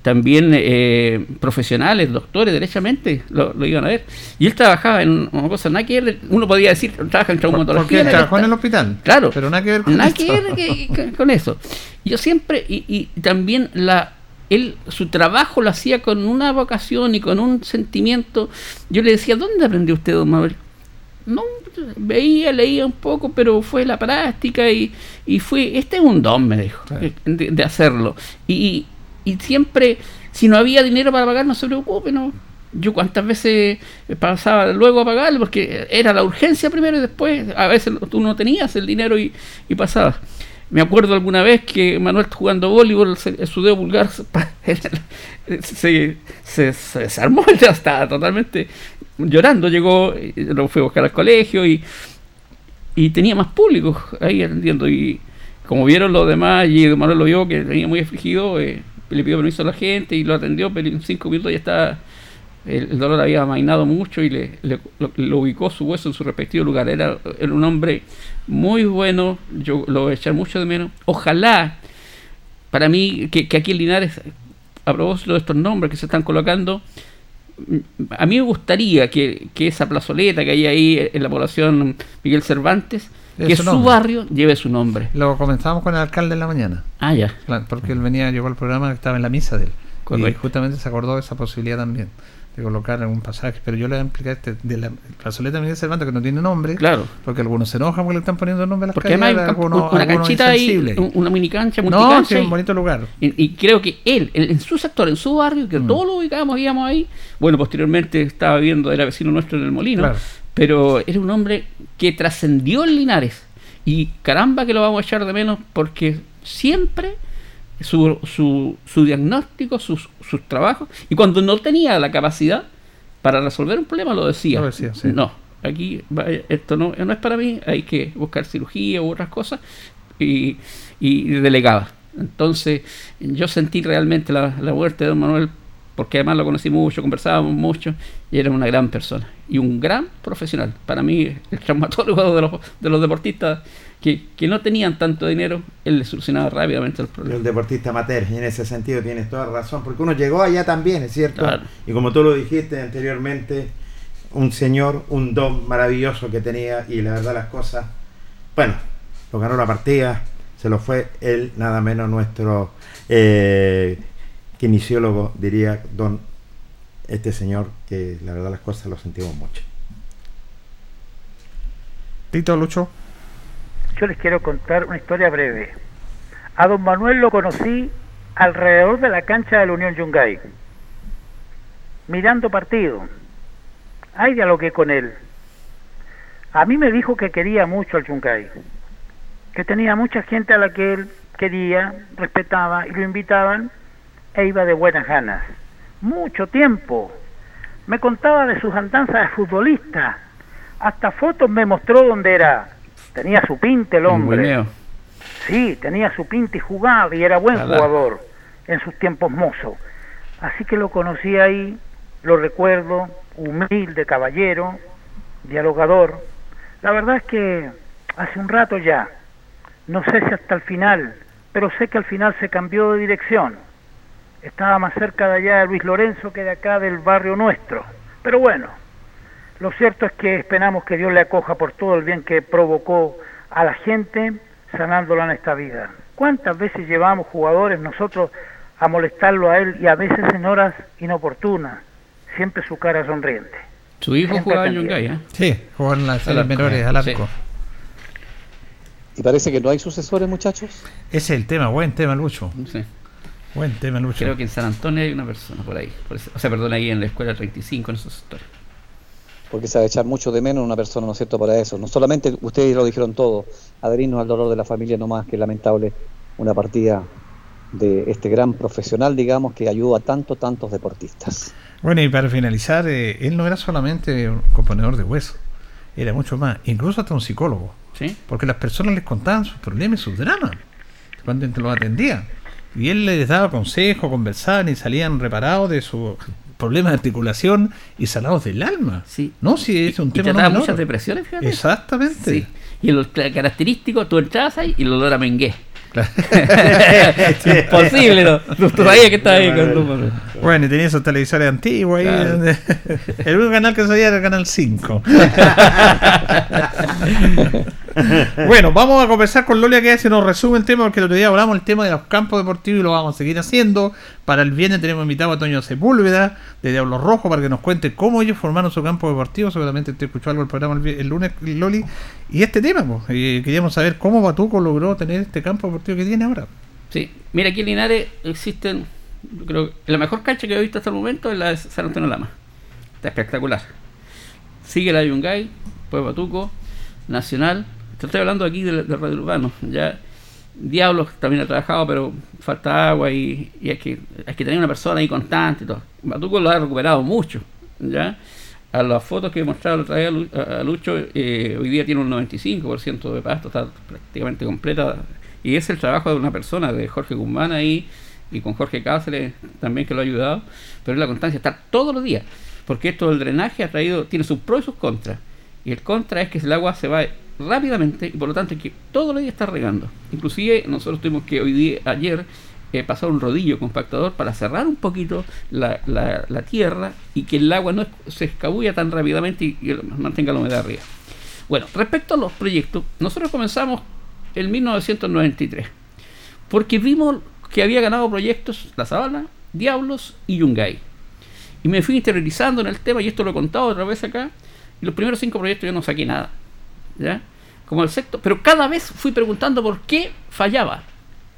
También eh, profesionales, doctores, derechamente lo, lo iban a ver. Y él trabajaba en una cosa, nada que ver, uno podía decir, trabaja en traumatología. Porque trabajó en el hospital. Claro. Pero nada que ver con Nada esto. que ver que- que- con eso. Yo siempre, y, y también la él su trabajo lo hacía con una vocación y con un sentimiento. Yo le decía, ¿dónde aprendió usted, don Manuel? No, veía, leía un poco, pero fue la práctica y, y fue, este es un don, me dijo, de, de hacerlo. Y, y siempre, si no había dinero para pagar, no se preocupe, no. Yo cuántas veces pasaba luego a pagarle, porque era la urgencia primero y después, a veces tú no tenías el dinero y, y pasabas. Me acuerdo alguna vez que Manuel jugando voleibol, se- su dedo pulgar se, se, se, desarmó, ya estaba totalmente llorando. Llegó, lo fue a buscar al colegio y, y tenía más público ahí atendiendo. Y como vieron los demás, y Manuel lo vio que venía muy afligido, eh, le pidió permiso a la gente y lo atendió, pero en cinco minutos ya estaba. El, dolor había amainado mucho y le, le- lo, lo ubicó su hueso en su respectivo lugar. Era, era un hombre muy bueno, yo lo voy a echar mucho de menos. Ojalá, para mí, que, que aquí en Linares, a propósito de estos nombres que se están colocando, a mí me gustaría que, que esa plazoleta que hay ahí en la población Miguel Cervantes, que su barrio lleve su nombre. Lo comenzamos con el alcalde en la mañana. Ah, ya. Claro, porque él venía, llegó al programa estaba en la misa de él. Y Correcto. justamente se acordó de esa posibilidad también, de colocar algún pasaje. Pero yo le voy a explicar este, de la plazoleta de Miguel Cervantes que no tiene nombre. Claro. Porque algunos se enojan porque le están poniendo nombre a las Porque calles, además hay algunos- una algunos canchita ahí, una mini cancha, No, sí, es un bonito lugar. Y, y creo que él, en, en su sector, en su barrio, Mm. que todos lo ubicábamos, íbamos ahí. Bueno, posteriormente estaba viendo, era vecino nuestro en el Molino. Claro. Pero era un hombre que trascendió en Linares. Y caramba que lo vamos a echar de menos porque siempre su, su, su diagnóstico, sus, sus trabajos, y cuando no tenía la capacidad para resolver un problema lo decía. Lo decía, sí. No, aquí esto no, no es para mí, hay que buscar cirugía u otras cosas y, y delegaba. Entonces yo sentí realmente la, la muerte de don Manuel porque además lo conocí mucho, conversábamos mucho y era una gran persona y un gran profesional. Para mí el traumatólogo de los, de los deportistas que, que no tenían tanto dinero, él le solucionaba rápidamente el problema. El deportista amateur, y en ese sentido tienes toda razón, porque uno llegó allá también, es cierto. Claro. Y como tú lo dijiste anteriormente, un señor, un don maravilloso que tenía, y la verdad las cosas, bueno, lo ganó la partida, se lo fue él, nada menos nuestro eh, kinesiólogo, diría don este señor, que la verdad las cosas lo sentimos mucho. Tito Lucho. Yo les quiero contar una historia breve. A don Manuel lo conocí alrededor de la cancha de la Unión Yungay, mirando partido. Ahí dialogué con él. A mí me dijo que quería mucho al Yungay, que tenía mucha gente a la que él quería, respetaba y lo invitaban e iba de buenas ganas. Mucho tiempo. Me contaba de sus andanzas de futbolista. Hasta fotos me mostró donde era. Tenía su pinte el hombre. Sí, tenía su pinta y jugaba y era buen jugador en sus tiempos mozos. Así que lo conocí ahí, lo recuerdo, humilde, caballero, dialogador. La verdad es que hace un rato ya, no sé si hasta el final, pero sé que al final se cambió de dirección. Estaba más cerca de allá de Luis Lorenzo que de acá del barrio nuestro. Pero bueno, lo cierto es que esperamos que Dios le acoja por todo el bien que provocó a la gente, sanándola en esta vida. ¿Cuántas veces llevamos jugadores nosotros a molestarlo a él y a veces en horas inoportunas? Siempre su cara sonriente. Su hijo Siempre jugaba en. Yungay, ¿eh? Sí, jugó en las menores al sí. arco. ¿Y parece que no hay sucesores, muchachos? Ese es el tema, buen tema, Lucho. Sí. Buen tema, Lucho. Creo que en San Antonio hay una persona por ahí. por ese- o sea, perdón, ahí en la escuela 35, en esos sectores. Porque se va a echar mucho de menos una persona, ¿no es cierto?, para eso. No solamente ustedes lo dijeron todo, adherirnos al dolor de la familia nomás, que lamentable una partida de este gran profesional, digamos, que ayuda a tanto, tantos deportistas. Bueno, y para finalizar, eh, él no era solamente un componedor de hueso, era mucho más, incluso hasta un psicólogo. ¿Sí? Porque las personas les contaban sus problemas y sus dramas cuando los atendía. Y él les daba consejos, conversaban y salían reparados de sus problemas de articulación y sanados del alma. Sí. No, si es un Y tema no trataba menor. muchas depresiones, fíjate. Exactamente. Sí. Y el característico, tú entrabas ahí y el olor a mengué. Imposible, ¿no? Tú sabías que estaba ahí con tu- Bueno, y tenía esos televisores antiguos ahí. Claro. donde- el único canal que sabía era el canal 5. bueno, vamos a conversar con Lolia que se nos resume el tema porque el otro día hablamos el tema de los campos deportivos y lo vamos a seguir haciendo. Para el viernes tenemos invitado a Toño Sepúlveda de Diablo Rojo para que nos cuente cómo ellos formaron su campo deportivo. Seguramente te escuchó algo el programa el, lunes, Loli. Y este tema, pues, eh, queríamos saber cómo Batuco logró tener este campo deportivo que tiene ahora. Sí, mira, aquí en Linares existen, creo que la mejor cancha que he visto hasta el momento es la de San Antonio Lama. Está espectacular. Sigue la Yungay, pues Batuco, Nacional. Estoy hablando aquí del, Radio Urbano. Ya Diablos también ha trabajado, pero falta agua y, y hay, que, hay que tener una persona ahí constante y todo. Batuco lo ha recuperado mucho. ¿ya? A las fotos que la otra vez a Lu- a- a Lucho, eh, hoy día tiene un 95% de pasto, está prácticamente completa. Y es el trabajo de una persona, de Jorge Guzmán ahí, y con Jorge Cáceres también que lo ha ayudado. Pero es la constancia, estar todos los días. Porque esto del drenaje ha traído, tiene sus pros y sus contras. Y el contra es que el agua se va rápidamente y por lo tanto que todos los días estar regando. Inclusive nosotros tuvimos que hoy día, ayer, eh, pasar un rodillo compactador para cerrar un poquito la, la- tierra y que el agua no se escabulla tan rápidamente y, y mantenga la humedad arriba. Bueno, respecto a los proyectos, nosotros comenzamos en 1993 porque vimos que había ganado proyectos La Sabana, Diablos y Yungay. Y me fui interiorizando en el tema, y esto lo he contado otra vez acá, y los primeros cinco proyectos yo no saqué nada. ¿Ya? Como el sexto, pero cada vez fui preguntando por qué fallaba.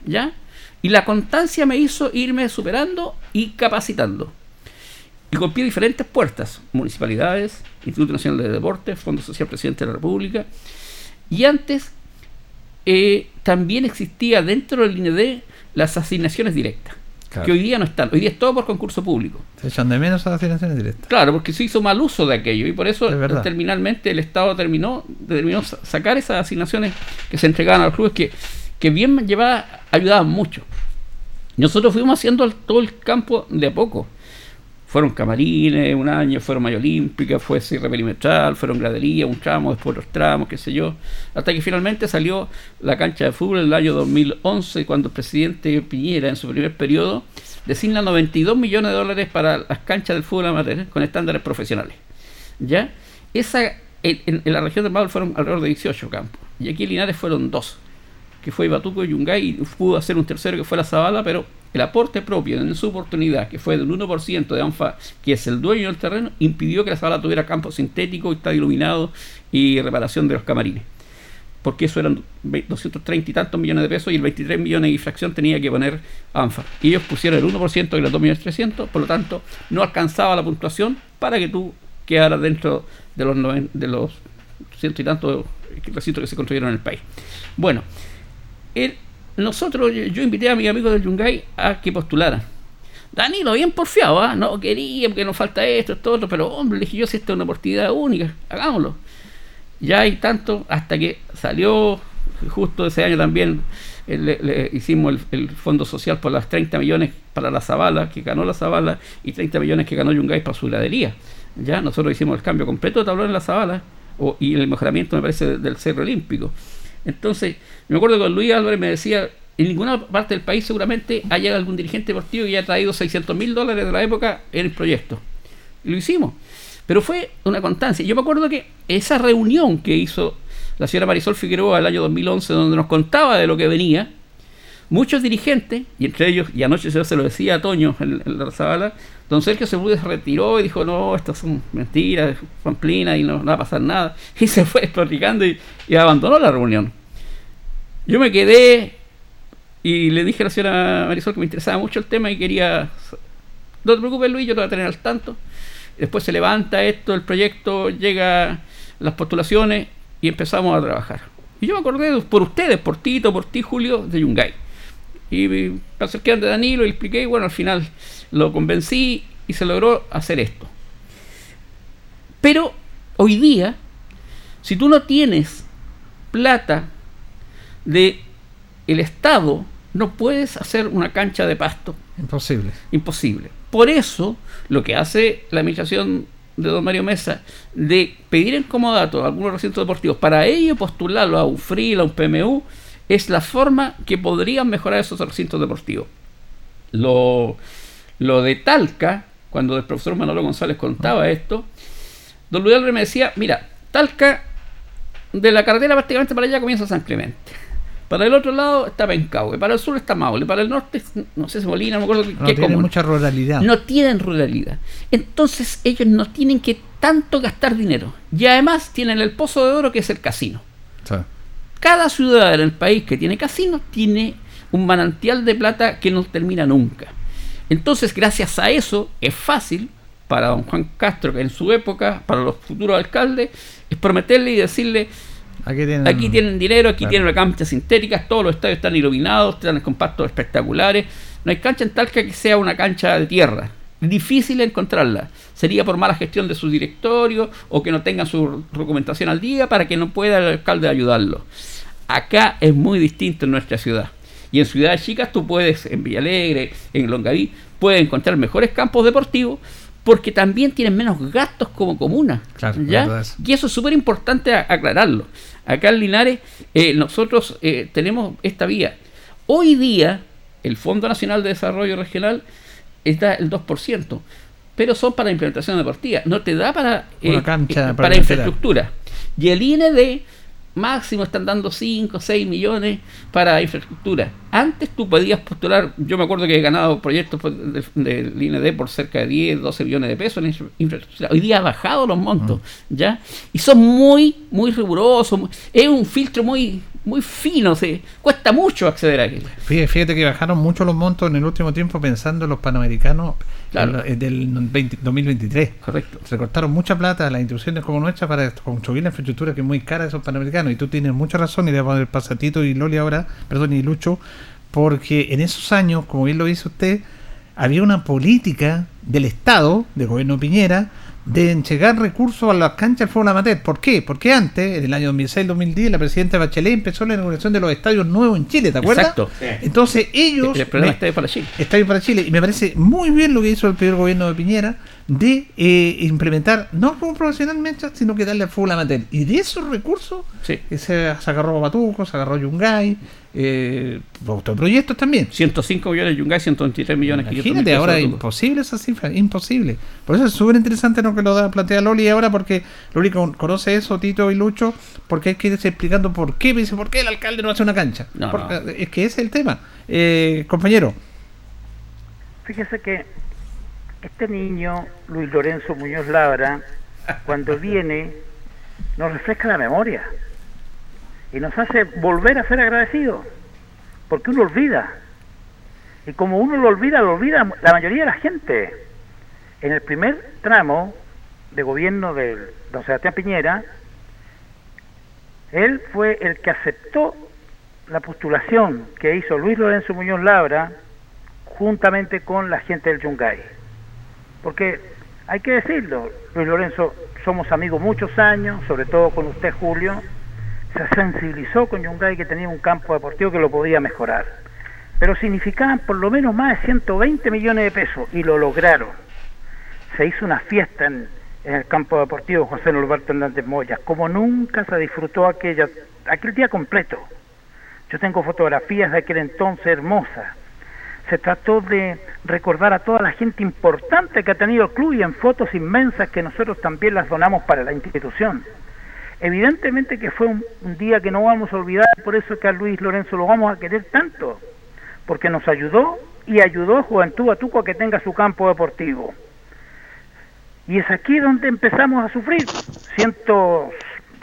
¿Ya? Y la constancia me hizo irme superando y capacitando. Y golpeé diferentes puertas, municipalidades, Instituto Nacional de Deportes, Fondo Social Presidente de la República. Y antes eh, también existía dentro del INED las asignaciones directas, Claro. que hoy día no están, hoy día es todo por concurso público. Se echan de menos a las financiaciones directas. Claro, porque se hizo mal uso de aquello y por eso Es terminalmente el Estado terminó, determinó sa- sacar esas asignaciones que se entregaban a los clubes que, que bien llevaban, ayudaban mucho. Nosotros fuimos haciendo todo el campo de a poco. Fueron camarines, un año, fueron malla olímpica, fue cierre perimetral, fueron graderías, un tramo, después otros tramos, qué sé yo. Hasta que finalmente salió la cancha de fútbol en el año 2011, cuando el presidente Piñera, en su primer periodo, designa 92 millones de dólares para las canchas del fútbol amateur con estándares profesionales. ¿Ya? Esa, en, en- en la región del Maule fueron alrededor de 18 campos. Y aquí en Linares fueron dos, que fue Batuco y Yungay, y pudo hacer un tercero que fue la Zabala, pero el aporte propio en su oportunidad, que fue del 1% de ANFA, que es el dueño del terreno, impidió que la Zabala tuviera campo sintético, estadio iluminado y reparación de los camarines. Porque eso eran ve- 230 y tantos millones de pesos y el 23 millones de fracción tenía que poner ANFA. Y ellos pusieron el 1% y los 2 millones 300, por lo tanto, no alcanzaba la puntuación para que tú quedaras dentro de los, noven- de los ciento y tantos recintos que se construyeron en el país. Bueno, el- nosotros, yo, invité a mis amigos del Yungay a que postularan. Danilo, bien porfiado, ¿ah? no quería porque nos falta esto, esto, otro, pero hombre, le dije yo, si esta es una oportunidad única, hagámoslo. Ya hay tanto, hasta que salió justo ese año también, eh, le, hicimos el, fondo social por las 30 millones para la Zabala, que ganó la Zabala, y 30 millones que ganó Yungay para su heladería. Ya nosotros hicimos el cambio completo de tablón en la Zabala, o- y el mejoramiento, me parece, del Cerro Olímpico. Entonces, me acuerdo que Luis Álvarez me decía, en ninguna parte del país seguramente haya algún dirigente deportivo que haya traído 600 mil dólares de la época en el proyecto. Y lo hicimos. Pero fue una constancia. Yo me acuerdo que esa reunión que hizo la señora Marisol Figueroa el año 2011, donde nos contaba de lo que venía, muchos dirigentes, y entre ellos, y anoche yo se lo decía a Toño en, la Zabala, don Sergio Sepúlveda se retiró y dijo, no, estas son mentiras, pamplinas y no, va a pasar nada. Y se fue platicando y, abandonó la reunión. Yo me quedé y le dije a la señora Marisol que me interesaba mucho el tema y quería... No te preocupes Luis, yo te voy a tener al tanto. Después se levanta esto, el proyecto, llega las postulaciones y empezamos a trabajar. Y yo me acordé por ustedes, por Tito, por ti, Julio, de Yungay. Y me acerqué ante Danilo y expliqué, y bueno, al final lo convencí y se logró hacer esto. Pero hoy día, si tú no tienes plata de el Estado, no puedes hacer una cancha de pasto. Imposible. Imposible. Por eso, lo que hace la administración de don Mario Mesa de pedir en comodato a algunos recintos deportivos para ello postularlo a un FRIL, a un PMU, es la forma que podrían mejorar esos recintos deportivos. Lo, lo de Talca, cuando el profesor Manolo González contaba esto, don Luis me decía, mira, Talca de la carretera prácticamente para allá comienza San Clemente. Para el otro lado está Pencahue, para el sur está Maule, para el norte, no sé si Molina, no me acuerdo qué No tiene comuna. mucha ruralidad. No tienen ruralidad. Entonces ellos no tienen que tanto gastar dinero. Y además tienen el pozo de oro que es el casino. Cada ciudad en el país que tiene casino tiene un manantial de plata que no termina nunca. Entonces, gracias a eso, es fácil para don Juan Castro, que en su época, para los futuros alcaldes, es prometerle y decirle, Aquí tienen, aquí tienen dinero, aquí Claro. tienen las canchas sintéticas, todos los estadios están iluminados, están compactos espectaculares. No hay cancha en Talca que sea una cancha de tierra. Difícil encontrarla. Sería por mala gestión de su directorio o que no tengan su documentación al día para que no pueda el alcalde ayudarlo. Acá es muy distinto en nuestra ciudad. Y en ciudades chicas tú puedes, en Villalegre, en Longaví, puedes encontrar mejores campos deportivos porque también tienen menos gastos como comuna. Claro, ¿ya? Y eso es súper importante aclararlo. Acá en Linares eh, nosotros eh, tenemos esta vía. Hoy día el Fondo Nacional de Desarrollo Regional está el 2%, pero son para implementación deportiva. No te da para, Una cancha para, para infraestructura. Y el IND máximo están dando 5, 6 millones para infraestructura. Antes tú podías postular, yo me acuerdo que he ganado proyectos de- del IND por cerca de 10, 12 millones de pesos en infra- infraestructura. Hoy día ha bajado los montos, ¿ya? Y son muy, muy rigurosos. muy- es un filtro muy, muy fino, se, cuesta mucho acceder a él. Fíjate, fíjate que bajaron mucho los montos en el último tiempo pensando en los panamericanos Claro. en- del 20 2023. Correcto. Se cortaron mucha plata a las instituciones como nuestra para construir la infraestructura que es muy cara de esos panamericanos. Y tú tienes mucha razón, y le vamos a dar paso a Tito y Loli ahora, perdón, y Lucho, porque en esos años, como bien lo dice usted, había una política del Estado, del gobierno Piñera, de entregar recursos a las canchas del fútbol amateur. ¿Por qué? Porque antes, en el año 2006-2010, la presidenta Bachelet empezó la inauguración de los estadios nuevos en Chile, ¿te acuerdas? Exacto. Entonces ellos... El me- Estadio para Chile. Estadio para Chile. Y me parece muy bien lo que hizo el primer gobierno de Piñera de eh, implementar, no como profesionalmente, sino que darle al fútbol amateur. Y de esos recursos, Sí. que se, se agarró Batuco, se agarró Yungay, eh, otros proyectos también. 105 millones de Yungay, 123 millones 500 mil Imagínate, ahora es imposible esa cifra, imposible. Por eso es súper interesante lo que lo da, plantea Loli ahora, porque Loli con- conoce eso, Tito y Lucho, porque hay que irse explicando por qué, me dice, ¿por qué el alcalde no hace una cancha? No, Porque- Es que ese es el tema. Eh, compañero, Fíjese que este niño, Luis Lorenzo Muñoz Labra, cuando viene, nos refresca la memoria y nos hace volver a ser agradecidos, porque uno olvida. Y como uno lo olvida, lo olvida la mayoría de la gente. En el primer tramo de gobierno de don Sebastián Piñera, él fue el que aceptó la postulación que hizo Luis Lorenzo Muñoz Labra juntamente con la gente del Yungay. Porque hay que decirlo, Luis Lorenzo, somos amigos muchos años, sobre todo con usted Julio, se sensibilizó con Yungay que tenía un campo deportivo que lo podía mejorar. Pero significaban por lo menos más de 120 millones de pesos y lo lograron. Se hizo una fiesta en, el campo deportivo José Norberto Hernández Moya, como nunca se disfrutó aquella, aquel día completo. Yo tengo fotografías de aquel entonces hermosas. Se trató de recordar a toda la gente importante que ha tenido el club y en fotos inmensas que nosotros también las donamos para la institución. Evidentemente que fue un, un día que no vamos a olvidar, por eso que a Luis Lorenzo lo vamos a querer tanto, porque nos ayudó y ayudó a Juventud Atuco a que tenga su campo deportivo. Y es aquí donde empezamos a sufrir. Ciento,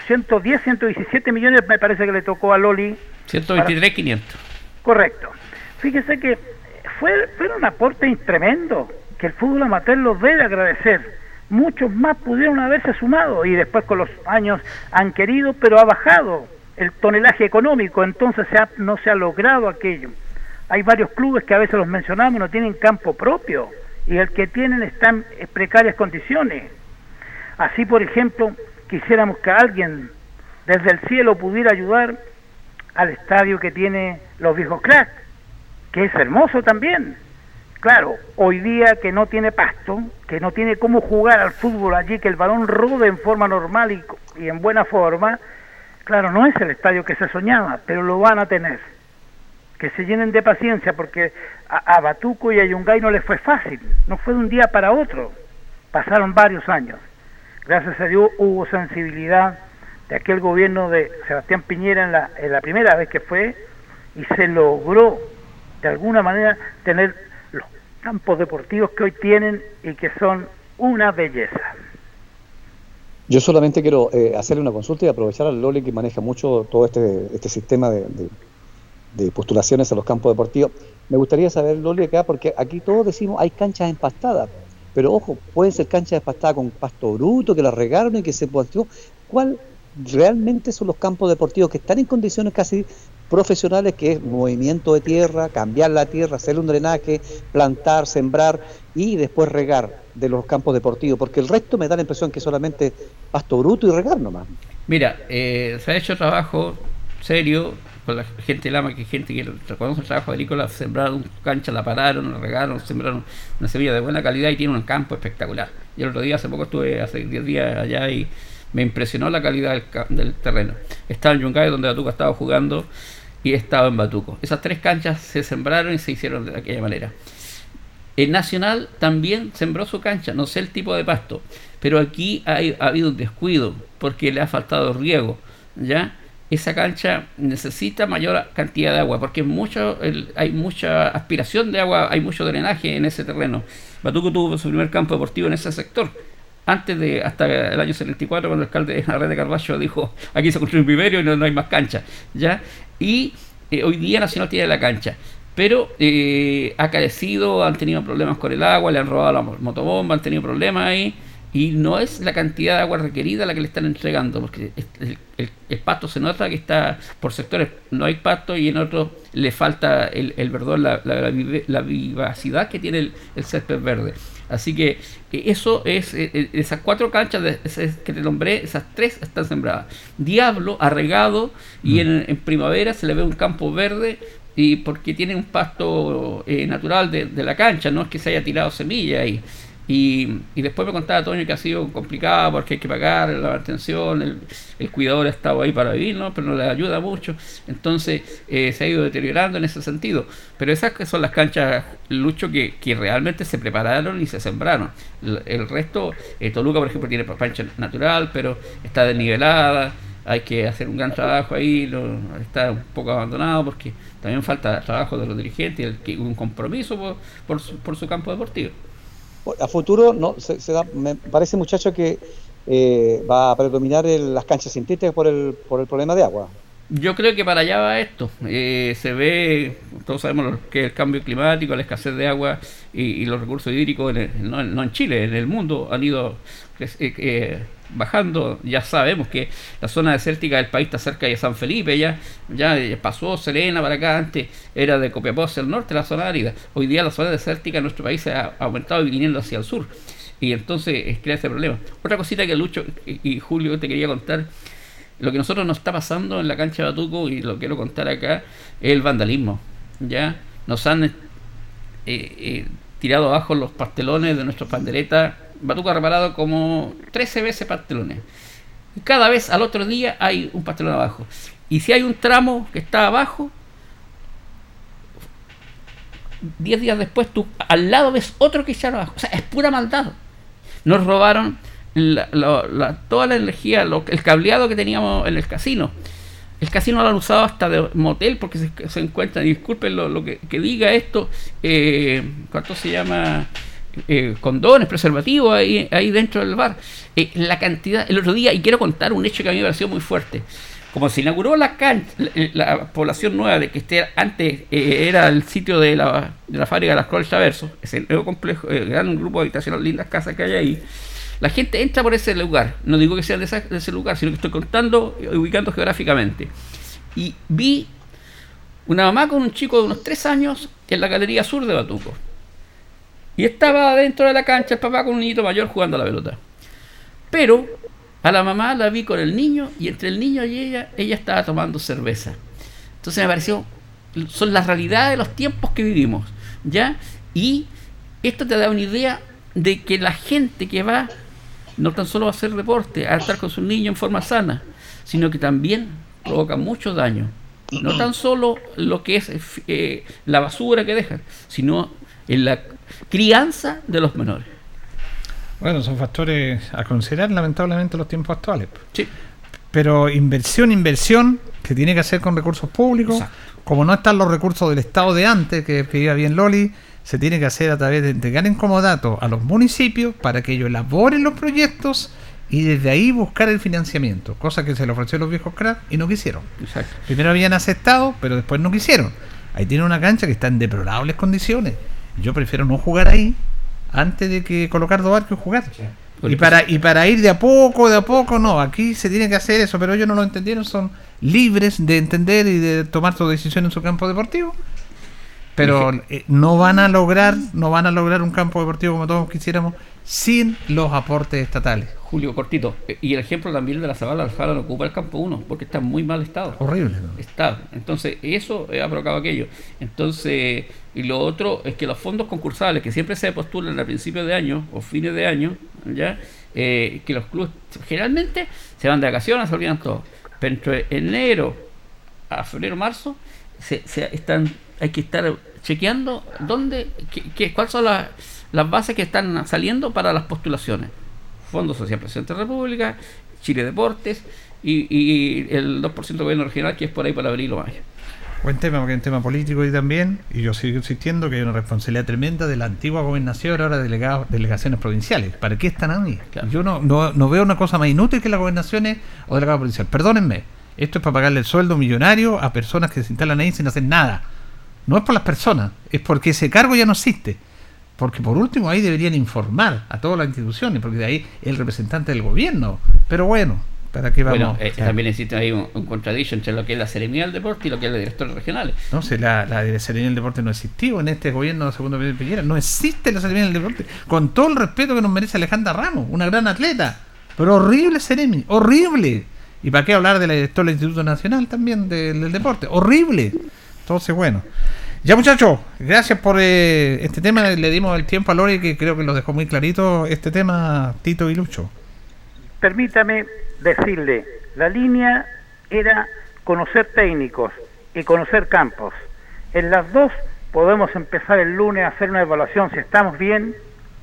110, 117 millones me parece que le tocó a Loli 123, 500. Correcto. Fíjese que fue, fueron aportes tremendos que el fútbol amateur los debe agradecer. Muchos más pudieron haberse sumado y después con los años han querido, pero ha bajado el tonelaje económico, entonces se ha- no se ha logrado aquello. Hay varios clubes que a veces los mencionamos no tienen campo propio y el que tienen está en precarias condiciones. Así, por ejemplo, quisiéramos que alguien desde el cielo pudiera ayudar al estadio que tiene los viejos cracks, que es hermoso también. Claro, hoy día que no tiene pasto, que no tiene cómo jugar al fútbol allí, que el balón rode en forma normal y, y en buena forma, claro, no es el estadio que se soñaba, pero lo van a tener. Que se llenen de paciencia, porque a, a Batuco y a Yungay no les fue fácil, no fue de un día para otro, pasaron varios años. Gracias a Dios hubo sensibilidad de aquel gobierno de Sebastián Piñera en la, en la primera vez que fue y se logró de alguna manera tener campos deportivos que hoy tienen y que son una belleza. Yo solamente quiero eh, hacerle una consulta y aprovechar al Loli que maneja mucho todo este, este sistema de, de- postulaciones a los campos deportivos. Me gustaría saber, Loli, acá, porque aquí todos decimos hay canchas empastadas, pero ojo, pueden ser canchas empastadas con pasto bruto, que las regaron y que se partió. ¿Cuál realmente son los campos deportivos que están en condiciones casi profesionales, que es movimiento de tierra, cambiar la tierra, hacer un drenaje, plantar, sembrar y después regar de los campos deportivos? Porque el resto me da la impresión que solamente pasto bruto y regar nomás. Mira, eh, se ha hecho trabajo serio con la gente del AMA, que gente que reconoce el trabajo agrícola, sembraron cancha, la pararon, la regaron, sembraron una semilla de buena calidad y tiene un campo espectacular. Yo el otro día, hace poco estuve, hace 10 días allá y me impresionó la calidad del, del terreno. Estaba en Yungay, donde Batuco estaba jugando, y estaba en Batuco. Esas tres canchas se sembraron y se hicieron de aquella manera. El Nacional también sembró su cancha, no sé el tipo de pasto, pero aquí ha habido un descuido porque le ha faltado riego, ¿ya? Esa cancha necesita mayor cantidad de agua porque hay mucha aspiración de agua, hay mucho drenaje en ese terreno. Batuco tuvo su primer campo deportivo en ese sector. Antes de, hasta el año 74, cuando el alcalde Arrede Carballo dijo, aquí se construye un viverio y no, no hay más cancha, ¿ya? Y eh, hoy día Nacional tiene la cancha pero eh, ha carecido, han tenido problemas con el agua, le han robado la mo- motobomba, han tenido problemas ahí, y no es la cantidad de agua requerida la que le están entregando, porque el, pasto se nota que está por sectores, no hay pasto y en otros le falta el, el verdor, la, la- la la vivacidad que tiene el césped verde. Así que eso es, eh, eh, esas cuatro canchas de- esas que te nombré, esas tres están sembradas. Diablo ha regado y en, en primavera se le ve un campo verde y porque tiene un pasto eh, natural de, de la cancha, no es que se haya tirado semilla ahí. Y, y después me contaba Toño que ha sido complicado porque hay que pagar la mantención, el, cuidador ha estado ahí para vivir, ¿no? pero no le ayuda mucho. Entonces eh, se ha ido deteriorando en ese sentido. Pero esas que son las canchas, Lucho, que, realmente se prepararon y se sembraron. El, resto, eh, Toluca, por ejemplo, tiene cancha natural, pero está desnivelada. Hay que hacer un gran trabajo ahí, está un poco abandonado porque también falta trabajo de los dirigentes y un compromiso por, por su, por su campo deportivo. A futuro, no se, se da- me parece, muchacho, que eh, va a predominar el- las canchas sintéticas por el, por el problema de agua. Yo creo que para allá va esto. Eh, se ve, todos sabemos lo que es el cambio climático, la escasez de agua y, los recursos hídricos, en el- no, en Chile, en el mundo han ido eh, eh, bajando. Ya sabemos que la zona desértica del país está cerca de San Felipe, ya, ya pasó Serena para acá, antes era de Copiapó hacia el norte, la zona árida. Hoy día la zona desértica en nuestro país se ha aumentado y viniendo hacia el sur. Y entonces eh, crea ese problema. Otra cosita que Lucho y Julio te quería contar lo que nosotros nos está pasando en la cancha de Batuco y lo quiero contar acá es el vandalismo ya nos han eh, eh, tirado abajo los pastelones de nuestras panderetas. Batuco ha reparado como 13 veces pastelones. Cada vez al otro día hay un pastelón abajo. Y si hay un tramo que está abajo 10 días después tú al lado ves otro que está abajo. O sea es pura maldad. Nos robaron la- la- la- toda la energía, lo- el cableado que teníamos en el casino. El casino lo han usado hasta de motel porque se, se encuentran, disculpen lo, que, diga esto, eh, ¿cuánto se llama? Eh, condones, preservativos ahí, ahí dentro del bar. Eh, la cantidad, el otro día, y quiero contar un hecho que a mí me pareció muy fuerte. Como se inauguró la cancha, la, la población nueva de que este antes eh, era el sitio de la, de la fábrica de las Cruel Traverso, ese nuevo complejo, eh, gran grupo habitacional, lindas casas que hay ahí. La gente entra por ese lugar. No digo que sea de, ese lugar, sino que estoy contando, ubicando geográficamente. Y vi una mamá con un chico de unos tres años en la galería sur de Batuco. Y estaba dentro de la cancha el papá con un niñito mayor jugando a la pelota. Pero a la mamá la vi con el niño y entre el niño y ella, ella estaba tomando cerveza. Entonces me pareció, son las realidades de los tiempos que vivimos, ¿ya? Y esto te da una idea de que la gente que va no tan solo a hacer deporte, a estar con sus niños en forma sana, sino que también provoca mucho daño. No tan solo lo que es eh, la basura que dejan, sino en la crianza de los menores. Bueno, son factores a considerar lamentablemente en los tiempos actuales. Sí. Pero inversión, inversión, que tiene que hacer con recursos públicos. Como no están los recursos del Estado de antes, que pedía bien Loli, se tiene que hacer a través de entregar en comodato a los municipios para que ellos elaboren los proyectos y desde ahí buscar el financiamiento, cosa que se le ofreció a los viejos cracks y no quisieron. Exacto. Primero habían aceptado, pero después no quisieron. Ahí tiene una cancha que está en deplorables condiciones. Yo prefiero no jugar ahí antes de que colocar dos arcos y jugar. Y para, y para ir de a poco, de a poco, no. Aquí se tiene que hacer eso, pero ellos no lo entendieron. Son libres de entender y de tomar su decisión en su campo deportivo. Pero eh, no van a lograr, no van a lograr un campo deportivo como todos quisiéramos sin los aportes estatales. Julio, cortito. Eh, Y el ejemplo también de la Zabala Alfaro no ocupa el campo 1, porque está en muy mal estado. Horrible. Está. Entonces, eso eh, ha provocado aquello. Entonces, y lo otro es que los fondos concursales que siempre se postulan a principios de año o fines de año, ¿ya? Eh, que los clubes generalmente se van de vacaciones, se olvidan todo. Pero entre enero a febrero, marzo, se, se están, hay que estar chequeando dónde, qué, qué- cuáles son las, las bases que están saliendo para las postulaciones. Fondo Social Presidente de la República, Chile Deportes y, y el 2% del gobierno regional que es por ahí para abril o mayo. Buen tema, porque hay un tema político y también, y yo sigo insistiendo que hay una responsabilidad tremenda de la antigua gobernación, ahora delegados, delegaciones provinciales. ¿Para qué están ahí? Yo no, no, no veo una cosa más inútil que las gobernaciones o delegado provincial. Perdónenme, esto es para pagarle el sueldo millonario a personas que se instalan ahí sin hacer nada. No es por las personas, es porque ese cargo ya no existe. Porque por último ahí deberían informar a todas las instituciones, porque de ahí el representante del gobierno. Pero bueno, ¿para qué vamos? Bueno, eh, también existe ahí un, un entre lo que es la Seremía del Deporte y lo que es los directores regionales. No sé, la, la de del Deporte no existió en este gobierno de segundo Pedro Piñera. No existe la Serena del Deporte. Con todo el respeto que nos merece Alejandra Ramos, una gran atleta. Pero horrible Seremi, horrible. ¿Y para qué hablar de la directora del Instituto Nacional también del, del deporte? Horrible. Entonces, bueno. Ya muchachos, gracias por eh, este tema. Le dimos el tiempo a Lori que creo que lo dejó muy clarito este tema, Tito y Lucho. Permítame decirle, la línea era conocer técnicos y conocer campos. En las dos podemos empezar el lunes a hacer una evaluación si estamos bien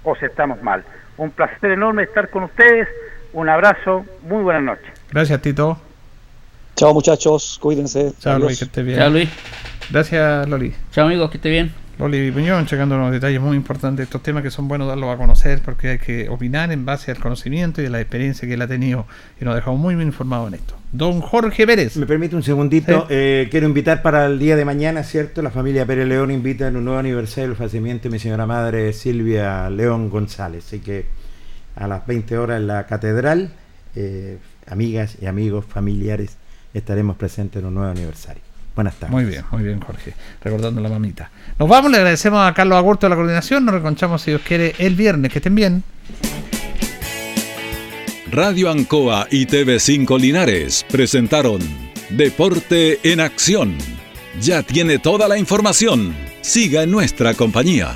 o si estamos mal. Un placer enorme estar con ustedes. Un abrazo, muy buenas noches. Gracias, Tito. Chao muchachos, cuídense. Chao, Adiós. Luis, que esté bien. Chao, Luis. Gracias, Loli. Chao, amigos, que esté bien. Loli Piñón, checando unos detalles muy importantes de estos temas que son buenos darlos a conocer porque hay que opinar en base al conocimiento y a la experiencia que él ha tenido y nos ha dejado muy bien informado en esto. Don Jorge Pérez. Me permite un segundito. Sí. eh, quiero invitar para el día de mañana, ¿cierto? La familia Pérez León invita en un nuevo aniversario del fallecimiento de mi señora madre Silvia León González. Así que a las 20 horas en la catedral, eh, amigas y amigos, familiares, estaremos presentes en un nuevo aniversario. Buenas tardes. Muy bien, muy bien, Jorge. Recordando a la mamita. Nos vamos, le agradecemos a Carlos Agurto de la coordinación. Nos reconchamos, si Dios quiere, el viernes. Que estén bien. Radio Ancoa y TV5 Linares presentaron Deporte en Acción. Ya tiene toda la información. Siga en nuestra compañía.